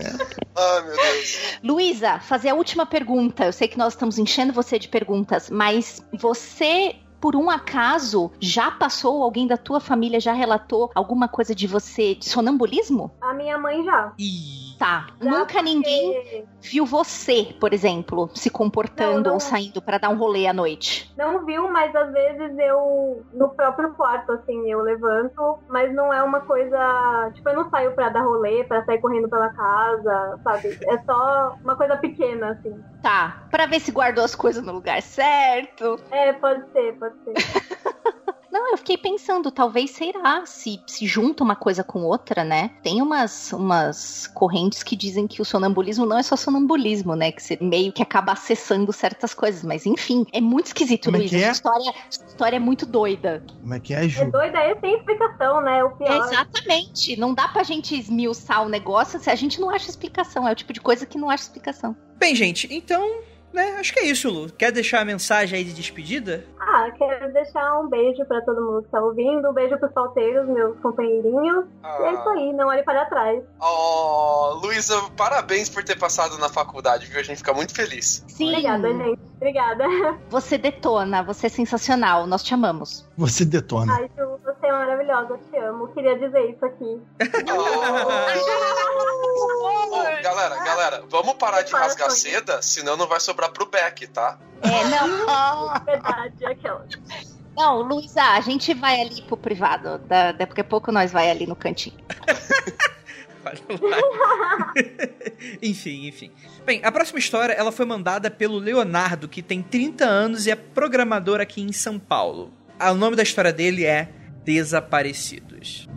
Ai, meu Deus. Luísa, fazer a última pergunta. Eu sei que nós estamos enchendo você de perguntas, mas você por um acaso, já passou, alguém da tua família já relatou alguma coisa de você de sonambulismo? A minha mãe já. E Tá. Já Nunca porque- ninguém viu você, por exemplo, se comportando Não, não. ou saindo pra dar um rolê à noite. Não viu, mas às vezes eu, no próprio quarto, assim, eu levanto, mas não é uma coisa. Tipo, eu não saio pra dar rolê, pra sair correndo pela casa, sabe? É só uma coisa pequena, assim. Tá. Pra ver se guardou as coisas no lugar certo. É, pode ser, pode ser. Não, eu fiquei pensando, talvez será, se, se junta uma coisa com outra, né? Tem umas, umas correntes que dizem que o sonambulismo não é só sonambulismo, né? Que você meio que acaba acessando certas coisas. Mas enfim, é muito esquisito, Como é Luiz. é? Essa história, essa história é muito doida. Como é que é, É Ju? doida aí, tem explicação, né? O pior. Exatamente. Não dá pra gente esmiuçar o negócio se a gente não acha explicação. É o tipo de coisa que não acha explicação. Bem, gente, então, né, acho que é isso, Lu. Quer deixar a mensagem aí de despedida? Ah, quero deixar um beijo pra todo mundo que tá ouvindo, um beijo pros solteiros, meus companheirinhos. E é isso Ah, aí, não olhe para trás. oh, Luísa, parabéns por ter passado na faculdade, viu? A gente fica muito feliz. Sim. Obrigada, gente. Obrigada. Você detona, você é sensacional. Nós te amamos. Você detona. Ai, Ju, você é maravilhosa, te amo. Queria dizer isso aqui. Ô, galera, galera, vamos parar de Para rasgar isso. seda, senão não vai sobrar pro Beck, tá? É, não. Verdade, aquela. Não, Luísa, a gente vai ali pro privado. Da, daqui a pouco nós vai ali no cantinho. Enfim, enfim. Bem, a próxima história ela foi mandada pelo Leonardo, que tem 30 anos e é programador aqui em São Paulo. O nome da história dele é Desaparecidos.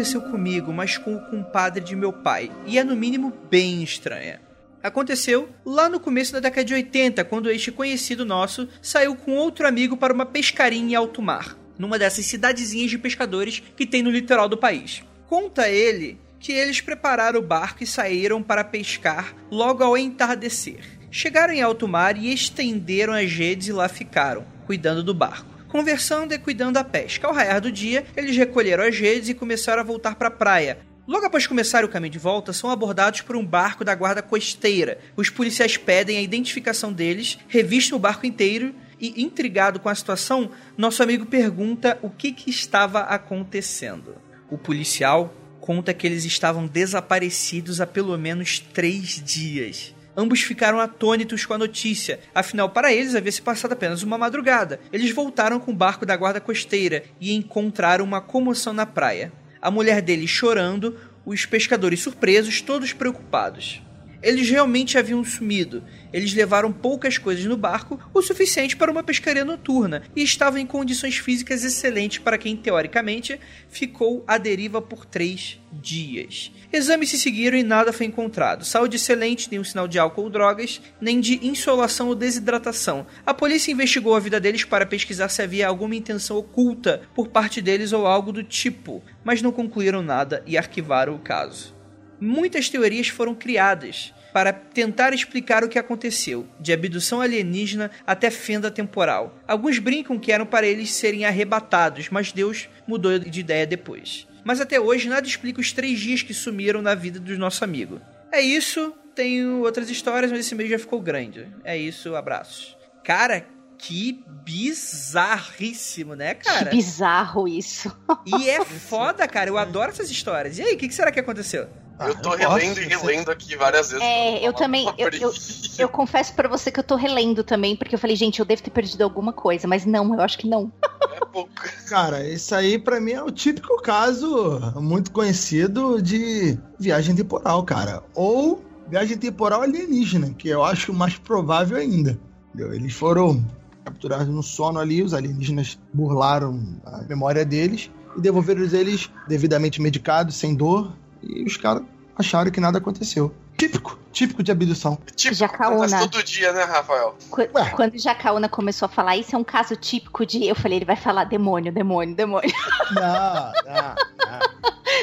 Aconteceu comigo, mas com o compadre de meu pai, e é no mínimo bem estranha. Aconteceu lá no começo da década de 80, quando este conhecido nosso saiu com outro amigo para uma pescaria em alto mar, numa dessas cidadezinhas de pescadores que tem no litoral do país. Conta ele que eles prepararam o barco e saíram para pescar logo ao entardecer. Chegaram em alto mar e estenderam as redes e lá ficaram, cuidando do barco. Conversando e cuidando da pesca. Ao raiar do dia, eles recolheram as redes e começaram a voltar para a praia, Logo após começar o caminho de volta, são abordados por um barco da guarda costeira. Os policiais pedem a identificação deles, revistam o barco inteiro e, intrigado com a situação, nosso amigo pergunta o que, que estava acontecendo. O policial conta que eles estavam desaparecidos há pelo menos três dias. Ambos ficaram atônitos com a notícia, afinal, para eles havia se passado apenas uma madrugada. Eles voltaram com o barco da guarda costeira e encontraram uma comoção na praia a mulher dele chorando, os pescadores surpresos, todos preocupados. Eles realmente haviam sumido. Eles levaram poucas coisas no barco, o suficiente para uma pescaria noturna, e estavam em condições físicas excelentes para quem, teoricamente, ficou à deriva por três dias. Exames se seguiram e nada foi encontrado. Saúde excelente, nenhum sinal de álcool ou drogas, nem de insolação ou desidratação. A polícia investigou a vida deles para pesquisar se havia alguma intenção oculta por parte deles ou algo do tipo, mas não concluíram nada e arquivaram o caso. Muitas teorias foram criadas para tentar explicar o que aconteceu, de abdução alienígena até fenda temporal. Alguns brincam que eram para eles serem arrebatados, mas Deus mudou de ideia depois. Mas até hoje nada explica os três dias que sumiram na vida do nosso amigo. É isso, tenho outras histórias, mas esse mês já ficou grande. É isso, abraços. Cara, que bizarríssimo, né, cara? Que bizarro isso. E é foda, cara. Eu adoro essas histórias. E aí, o que, que será que aconteceu? Eu tô Ah, relendo e relendo aqui várias vezes. É, eu também. Eu, eu, eu confesso pra você que eu tô relendo também, porque eu falei, gente, eu devo ter perdido alguma coisa, mas não, eu acho que não. É pouco. Cara, isso aí pra mim é o típico caso muito conhecido de viagem temporal, cara. Ou viagem temporal alienígena, que eu acho mais provável ainda. entendeu? Eles foram capturados no sono ali, os alienígenas burlaram a memória deles e devolveram eles devidamente medicados, sem dor, e os caras acharam que nada aconteceu. Típico, típico de abdução. Tipo, Jacaúna. todo dia, né, Rafael? Qu- Ué. Quando o Jacaúna começou a falar, isso é um caso típico de. Eu falei, ele vai falar demônio, demônio, demônio. Não, não,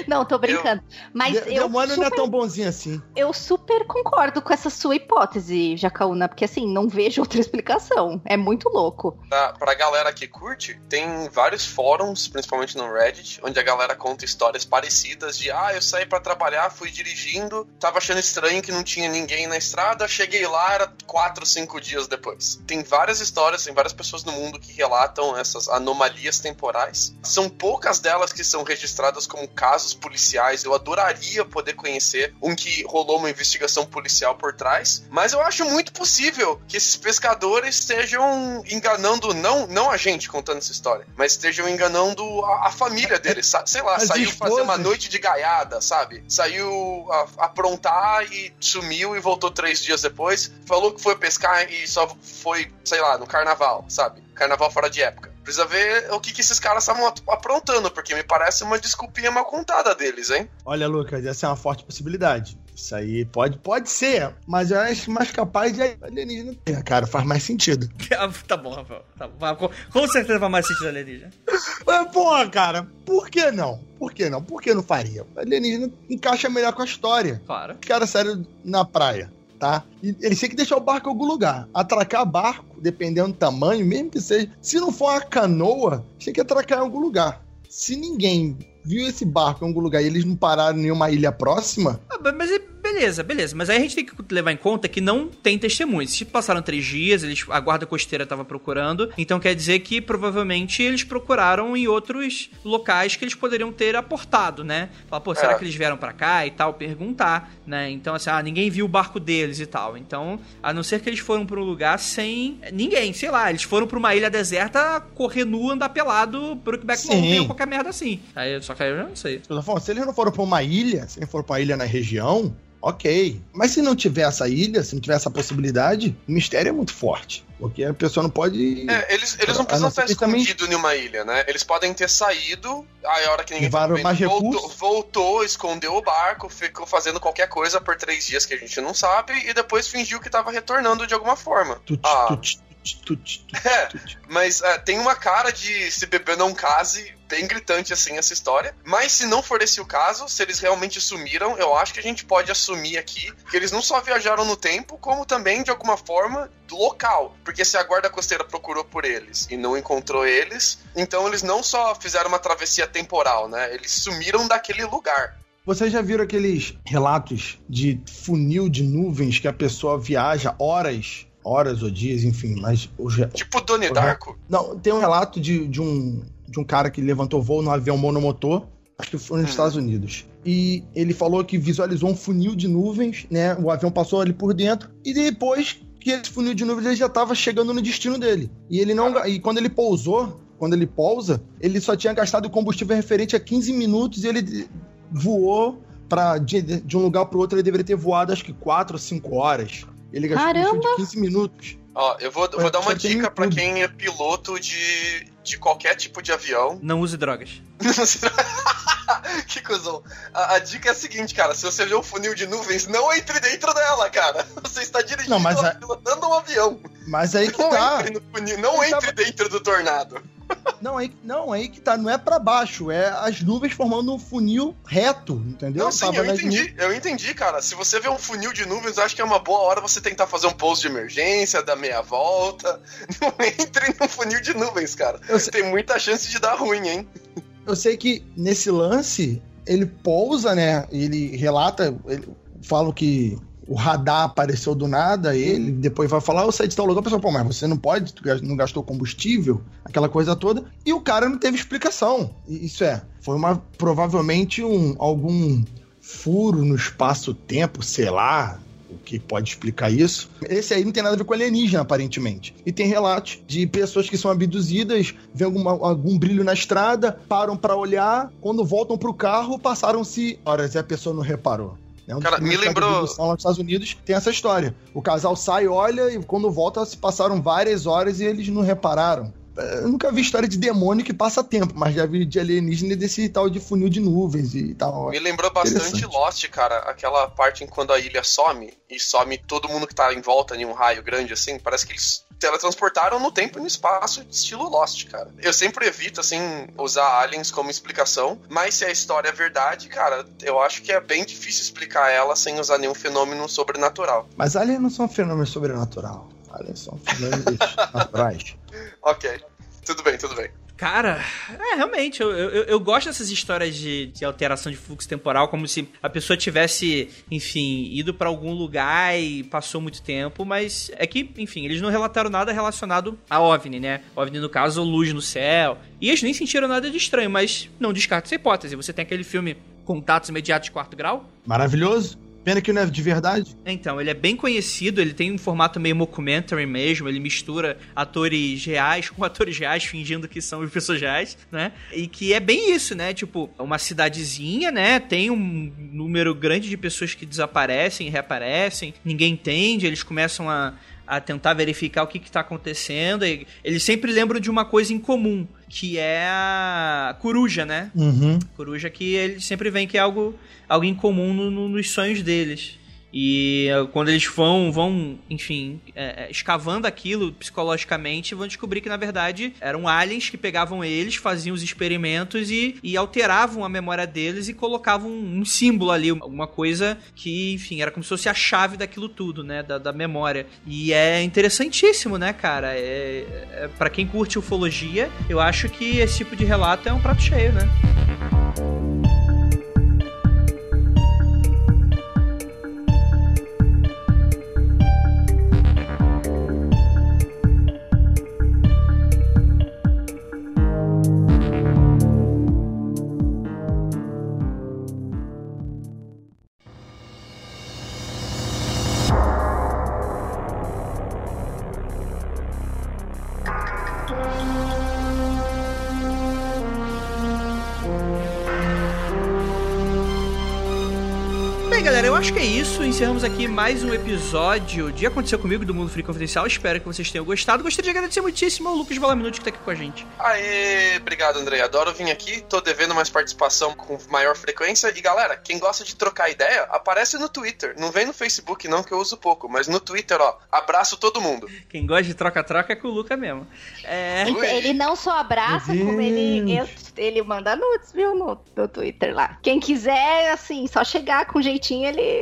não. Tô brincando. Mas De- eu Demônio não é super, tão bonzinho assim. eu super concordo com essa sua hipótese, Jacaúna, porque assim, não vejo outra explicação. É muito louco. Pra, pra galera que curte, tem vários fóruns, principalmente no Reddit, onde a galera conta histórias parecidas de ah, eu saí pra trabalhar, fui dirigindo, tava achando estranho que não tinha ninguém na estrada, cheguei lá, era quatro, cinco dias depois. Tem várias histórias, tem várias pessoas no mundo que relatam essas anomalias temporais. São poucas delas que são registradas como casos policiais. Eu adoraria poder conhecer um que rolou uma investigação policial por trás, mas eu acho muito possível que esses pescadores estejam enganando não, não a gente contando essa história, mas estejam enganando a, a família deles, sei lá, As saiu fazer uma noite de gaiada, sabe? Saiu a- aprontar e sumiu e voltou três dias depois, falou que foi pescar e só foi, sei lá, no carnaval, sabe? Carnaval fora de época. Precisa ver o que, que esses caras estavam aprontando, porque me parece uma desculpinha mal contada deles, hein? Olha, Lucas, essa é uma forte possibilidade. Isso aí pode, pode ser, mas eu acho mais capaz de alienígena ter, cara. Faz mais sentido. tá bom, Rafael. Tá bom. Com, com certeza vai mais sentido alienígena. Mas, porra, cara, por que não? Por que não? Por que não faria? Alienígena encaixa melhor com a história. Claro. Os caras saíram na praia, tá? E eles têm que deixar o barco em algum lugar. Atracar barco, dependendo do tamanho, mesmo que seja. Se não for uma canoa, têm que atracar em algum lugar. Se ninguém viu esse barco em algum lugar e eles não pararam em nenhuma ilha próxima, Ah, mas é- beleza, beleza. Mas aí a gente tem que levar em conta que não tem testemunhas. Se passaram três dias, eles, a guarda costeira estava procurando, então quer dizer que provavelmente eles procuraram em outros locais que eles poderiam ter aportado, né? Falar, pô, será É. que eles vieram pra cá e tal? Perguntar, né? Então, assim, ah, ninguém viu o barco deles e tal. Então, a não ser que eles foram pra um lugar sem ninguém, sei lá, eles foram pra uma ilha deserta correr nu, andar pelado, Brookback. Mountain ou qualquer merda assim. Aí, só que aí eu não sei. Se eles não foram pra uma ilha, se eles foram pra ilha na região, ok. Mas se não tiver essa ilha, se não tiver essa possibilidade, o mistério é muito forte. Porque a pessoa não pode. É, eles, eles não precisam estar que também- escondidos em uma ilha, né? Eles podem ter saído, aí a hora que ninguém Levaram tava mais voltou, recursos? voltou, escondeu o barco, ficou fazendo qualquer coisa por três dias que a gente não sabe, e depois fingiu que tava retornando de alguma forma. Tut, Ah. tut, É, mas é, tem uma cara de se beber não case, bem gritante assim essa história. Mas se não for esse o caso, se eles realmente sumiram, eu acho que a gente pode assumir aqui que eles não só viajaram no tempo, como também de alguma forma do local. Porque se a guarda costeira procurou por eles e não encontrou eles, então eles não só fizeram uma travessia temporal, né? Eles sumiram daquele lugar. Vocês já viram aqueles relatos de funil de nuvens que a pessoa viaja horas, horas ou dias, enfim, mas os re- Tipo Uhum. Darko. Não, tem um relato de, de, um, de um cara que levantou voo num avião monomotor, acho que foi nos Hum. Estados Unidos. E ele falou que visualizou um funil de nuvens, né? O avião passou ali por dentro, e depois que esse funil de nuvens ele já estava chegando no destino dele. E ele não. E quando ele pousou, quando ele pousa, ele só tinha gastado combustível referente a 15 minutos e ele voou para de, de um lugar para outro, ele deveria ter voado acho que 4 ou 5 horas. Ele gastou Caramba! combustível de 15 minutos. Ó, eu vou, eu vou dar uma dica pra YouTube. quem é piloto de, de qualquer tipo de avião. Não use drogas. que cuzão. A, a dica é a seguinte, cara. Se você vê um funil de nuvens, não entre dentro dela, cara. Você está dirigindo, Não, mas a- pilotando um avião. Mas aí que Não tá. entre no funil, não entre dentro do tornado. Não, aí, não, aí que tá. Não é pra baixo, é as nuvens formando um funil reto, entendeu? Não, sim, eu entendi. Eu entendi, cara. Se você vê um funil de nuvens, eu acho que é uma boa hora você tentar fazer um pouso de emergência, dar meia volta. Não entre no funil de nuvens, cara. Eu sei- Tem muita chance de dar ruim, hein? Eu sei que nesse lance, ele pousa, né? Ele relata, ele fala que o radar apareceu do nada, ele depois vai falar, eu saí de tal lugar, a pessoa, pô, mas você não pode, não gastou combustível, aquela coisa toda, e o cara não teve explicação. Isso é, foi uma, provavelmente um, algum furo no espaço-tempo, sei lá, o que pode explicar isso. Esse aí não tem nada a ver com alienígena, aparentemente. E tem relatos de pessoas que são abduzidas, vê alguma, algum brilho na estrada, param pra olhar, quando voltam pro carro, passaram-se horas e a pessoa não reparou. É um Cara, me lembrou- lá nos Estados Unidos tem essa história. O casal sai, olha, e quando volta se passaram várias horas e eles não repararam. Eu nunca vi história de demônio que passa tempo, mas já vi de alienígena e desse tal de funil de nuvens e tal. Me lembrou bastante. Lost, cara. Aquela parte em quando a ilha some e some todo mundo que tá em volta em um raio grande assim. Parece que eles teletransportaram no tempo e no espaço, estilo Lost, cara. Eu sempre evito, assim, usar aliens como explicação, mas se a história é verdade, cara, eu acho que é bem difícil explicar ela sem usar nenhum fenômeno sobrenatural. Mas aliens não são fenômenos sobrenatural. Aliens são fenômenos naturais. Ok. Tudo bem, tudo bem. Cara, é, realmente, eu, eu, eu gosto dessas histórias de, de, alteração de fluxo temporal, como se a pessoa tivesse, enfim, ido para algum lugar e passou muito tempo, mas é que, enfim, eles não relataram nada relacionado a OVNI, né? OVNI, no caso, luz no céu. E eles nem sentiram nada de estranho, mas não descarta essa hipótese. Você tem aquele filme Contatos Imediatos de Quarto Grau. Maravilhoso. Pena que não é de verdade. Então, ele é bem conhecido, ele tem um formato meio mockumentary mesmo, ele mistura atores reais com atores reais fingindo que são pessoas reais, né? E que é bem isso, né? Tipo, uma cidadezinha, né? Tem um número grande de pessoas que desaparecem reaparecem, ninguém entende, eles começam a a tentar verificar o que está acontecendo. E eles sempre lembram de uma coisa em comum, que é a coruja, né? Uhum. Coruja que eles sempre veem que é algo, algo em comum no, no, nos sonhos deles. E eh, quando eles vão, vão enfim, é, escavando aquilo psicologicamente, vão descobrir que na verdade eram aliens que pegavam eles, faziam os experimentos e, e alteravam a memória deles e colocavam um, símbolo ali, alguma coisa que, enfim, era como se fosse a chave daquilo tudo, né, da, da memória. E é interessantíssimo, né, cara? É, é para quem curte ufologia, eu acho que esse tipo de relato é um prato cheio, né? Aqui mais um episódio de Aconteceu Comigo do Mundo Free Confidencial. Espero que vocês tenham gostado. Gostaria de agradecer muitíssimo ao Lucas Valaminuti que tá aqui com a gente. Aê, obrigado, André. Adoro vir aqui. Tô devendo mais participação com maior frequência. E galera, quem gosta de trocar ideia, aparece no Twitter. Não vem no Facebook, não, que eu uso pouco. Mas no Twitter, ó, abraço todo mundo. Quem gosta de troca-troca é com o Luca mesmo. É... Ele não só abraça, como ele, ele manda nudes, viu, no, no Twitter lá. Quem quiser, assim, só chegar com jeitinho, ele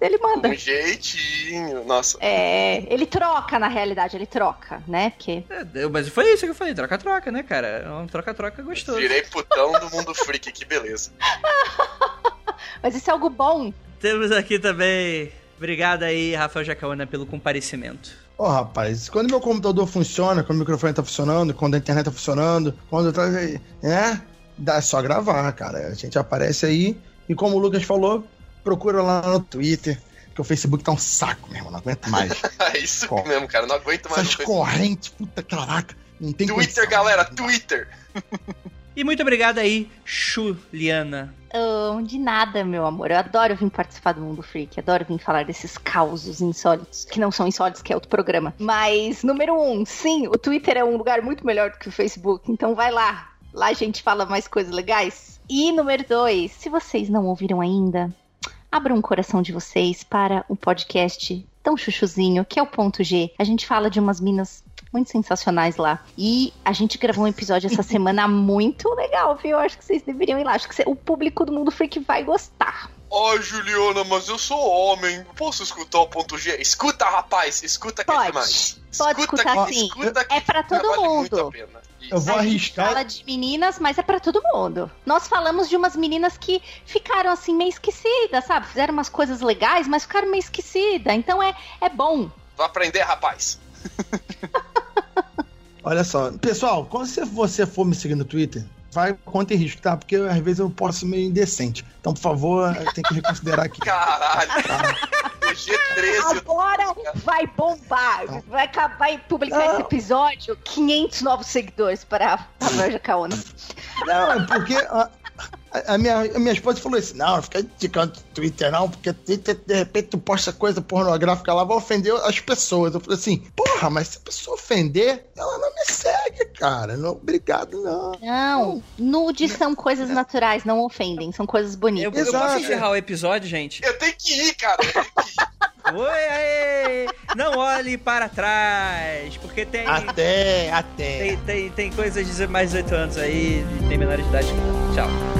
ele manda. Um jeitinho, nossa. É, ele troca, na realidade, ele troca, né? Porque... É, mas foi isso que eu falei, troca-troca, né, cara? É um troca-troca gostoso. Virei putão do mundo freak, que beleza. mas isso é algo bom. Temos aqui também... Obrigado aí, Rafael Jacaúna, pelo comparecimento. Ô, oh, rapaz, quando meu computador funciona, quando o microfone tá funcionando, quando a internet tá funcionando, quando eu tô... É, dá só gravar, cara. A gente aparece aí e como o Lucas falou, procura lá no Twitter. Que o Facebook tá um saco, meu irmão. Não aguento mais. é isso mesmo, cara. Não aguento mais. Essas correntes, puta caraca. Não tem Twitter, condição, galera, Twitter. e muito obrigado aí, Juliana. De nada, meu amor. Eu adoro vir participar do Mundo Freak. Adoro vir falar desses causos insólitos. Que não são insólitos, que é outro programa. Mas, número um, sim, o Twitter é um lugar muito melhor do que o Facebook. Então vai lá. Lá a gente fala mais coisas legais. E número dois, se vocês não ouviram ainda, abram o coração de vocês para um podcast tão chuchuzinho, que é o Ponto G. A gente fala de umas minas muito sensacionais lá. E a gente gravou um episódio essa semana muito legal, viu? Eu acho que vocês deveriam ir lá. Acho que o público do Mundo Freak vai gostar. Ó, oh, Juliana, mas eu sou homem. Posso escutar o ponto G? Escuta, rapaz, escuta Pode. que mais. Pode escuta escutar sim. Escuta é para todo mundo. Eu vou a arriscar. Gente fala de meninas, mas é para todo mundo. Nós falamos de umas meninas que ficaram assim meio esquecidas, sabe? Fizeram umas coisas legais, mas ficaram meio esquecidas. Então é, é bom. Vai aprender, rapaz. Olha só, pessoal, quando você for me seguir no Twitter, vai conta em risco, tá? Porque às vezes eu posso ser meio indecente. Então, por favor, tem que reconsiderar aqui. Caralho! Tá? G13. Agora vai bombar. Vai acabar em publicar esse episódio 500 novos seguidores para a Verja Caona. Não, é porque a, a, minha, a minha esposa falou assim: não, fica indicando Twitter não, porque Twitter, de repente, tu posta coisa pornográfica lá, vai ofender as pessoas. Eu falei assim: porra, mas se a pessoa ofender, ela não me segue, cara. Não, obrigado, não. Não, nudes são coisas naturais, não ofendem, são coisas bonitas. Eu, eu posso encerrar o episódio, gente? Eu tenho que ir, cara. Eu tenho que ir. Oi, aê! não olhe para trás, porque tem. Até, até. Tem, tem, tem coisas de mais de 18 anos aí, tem menores de idade. Tchau.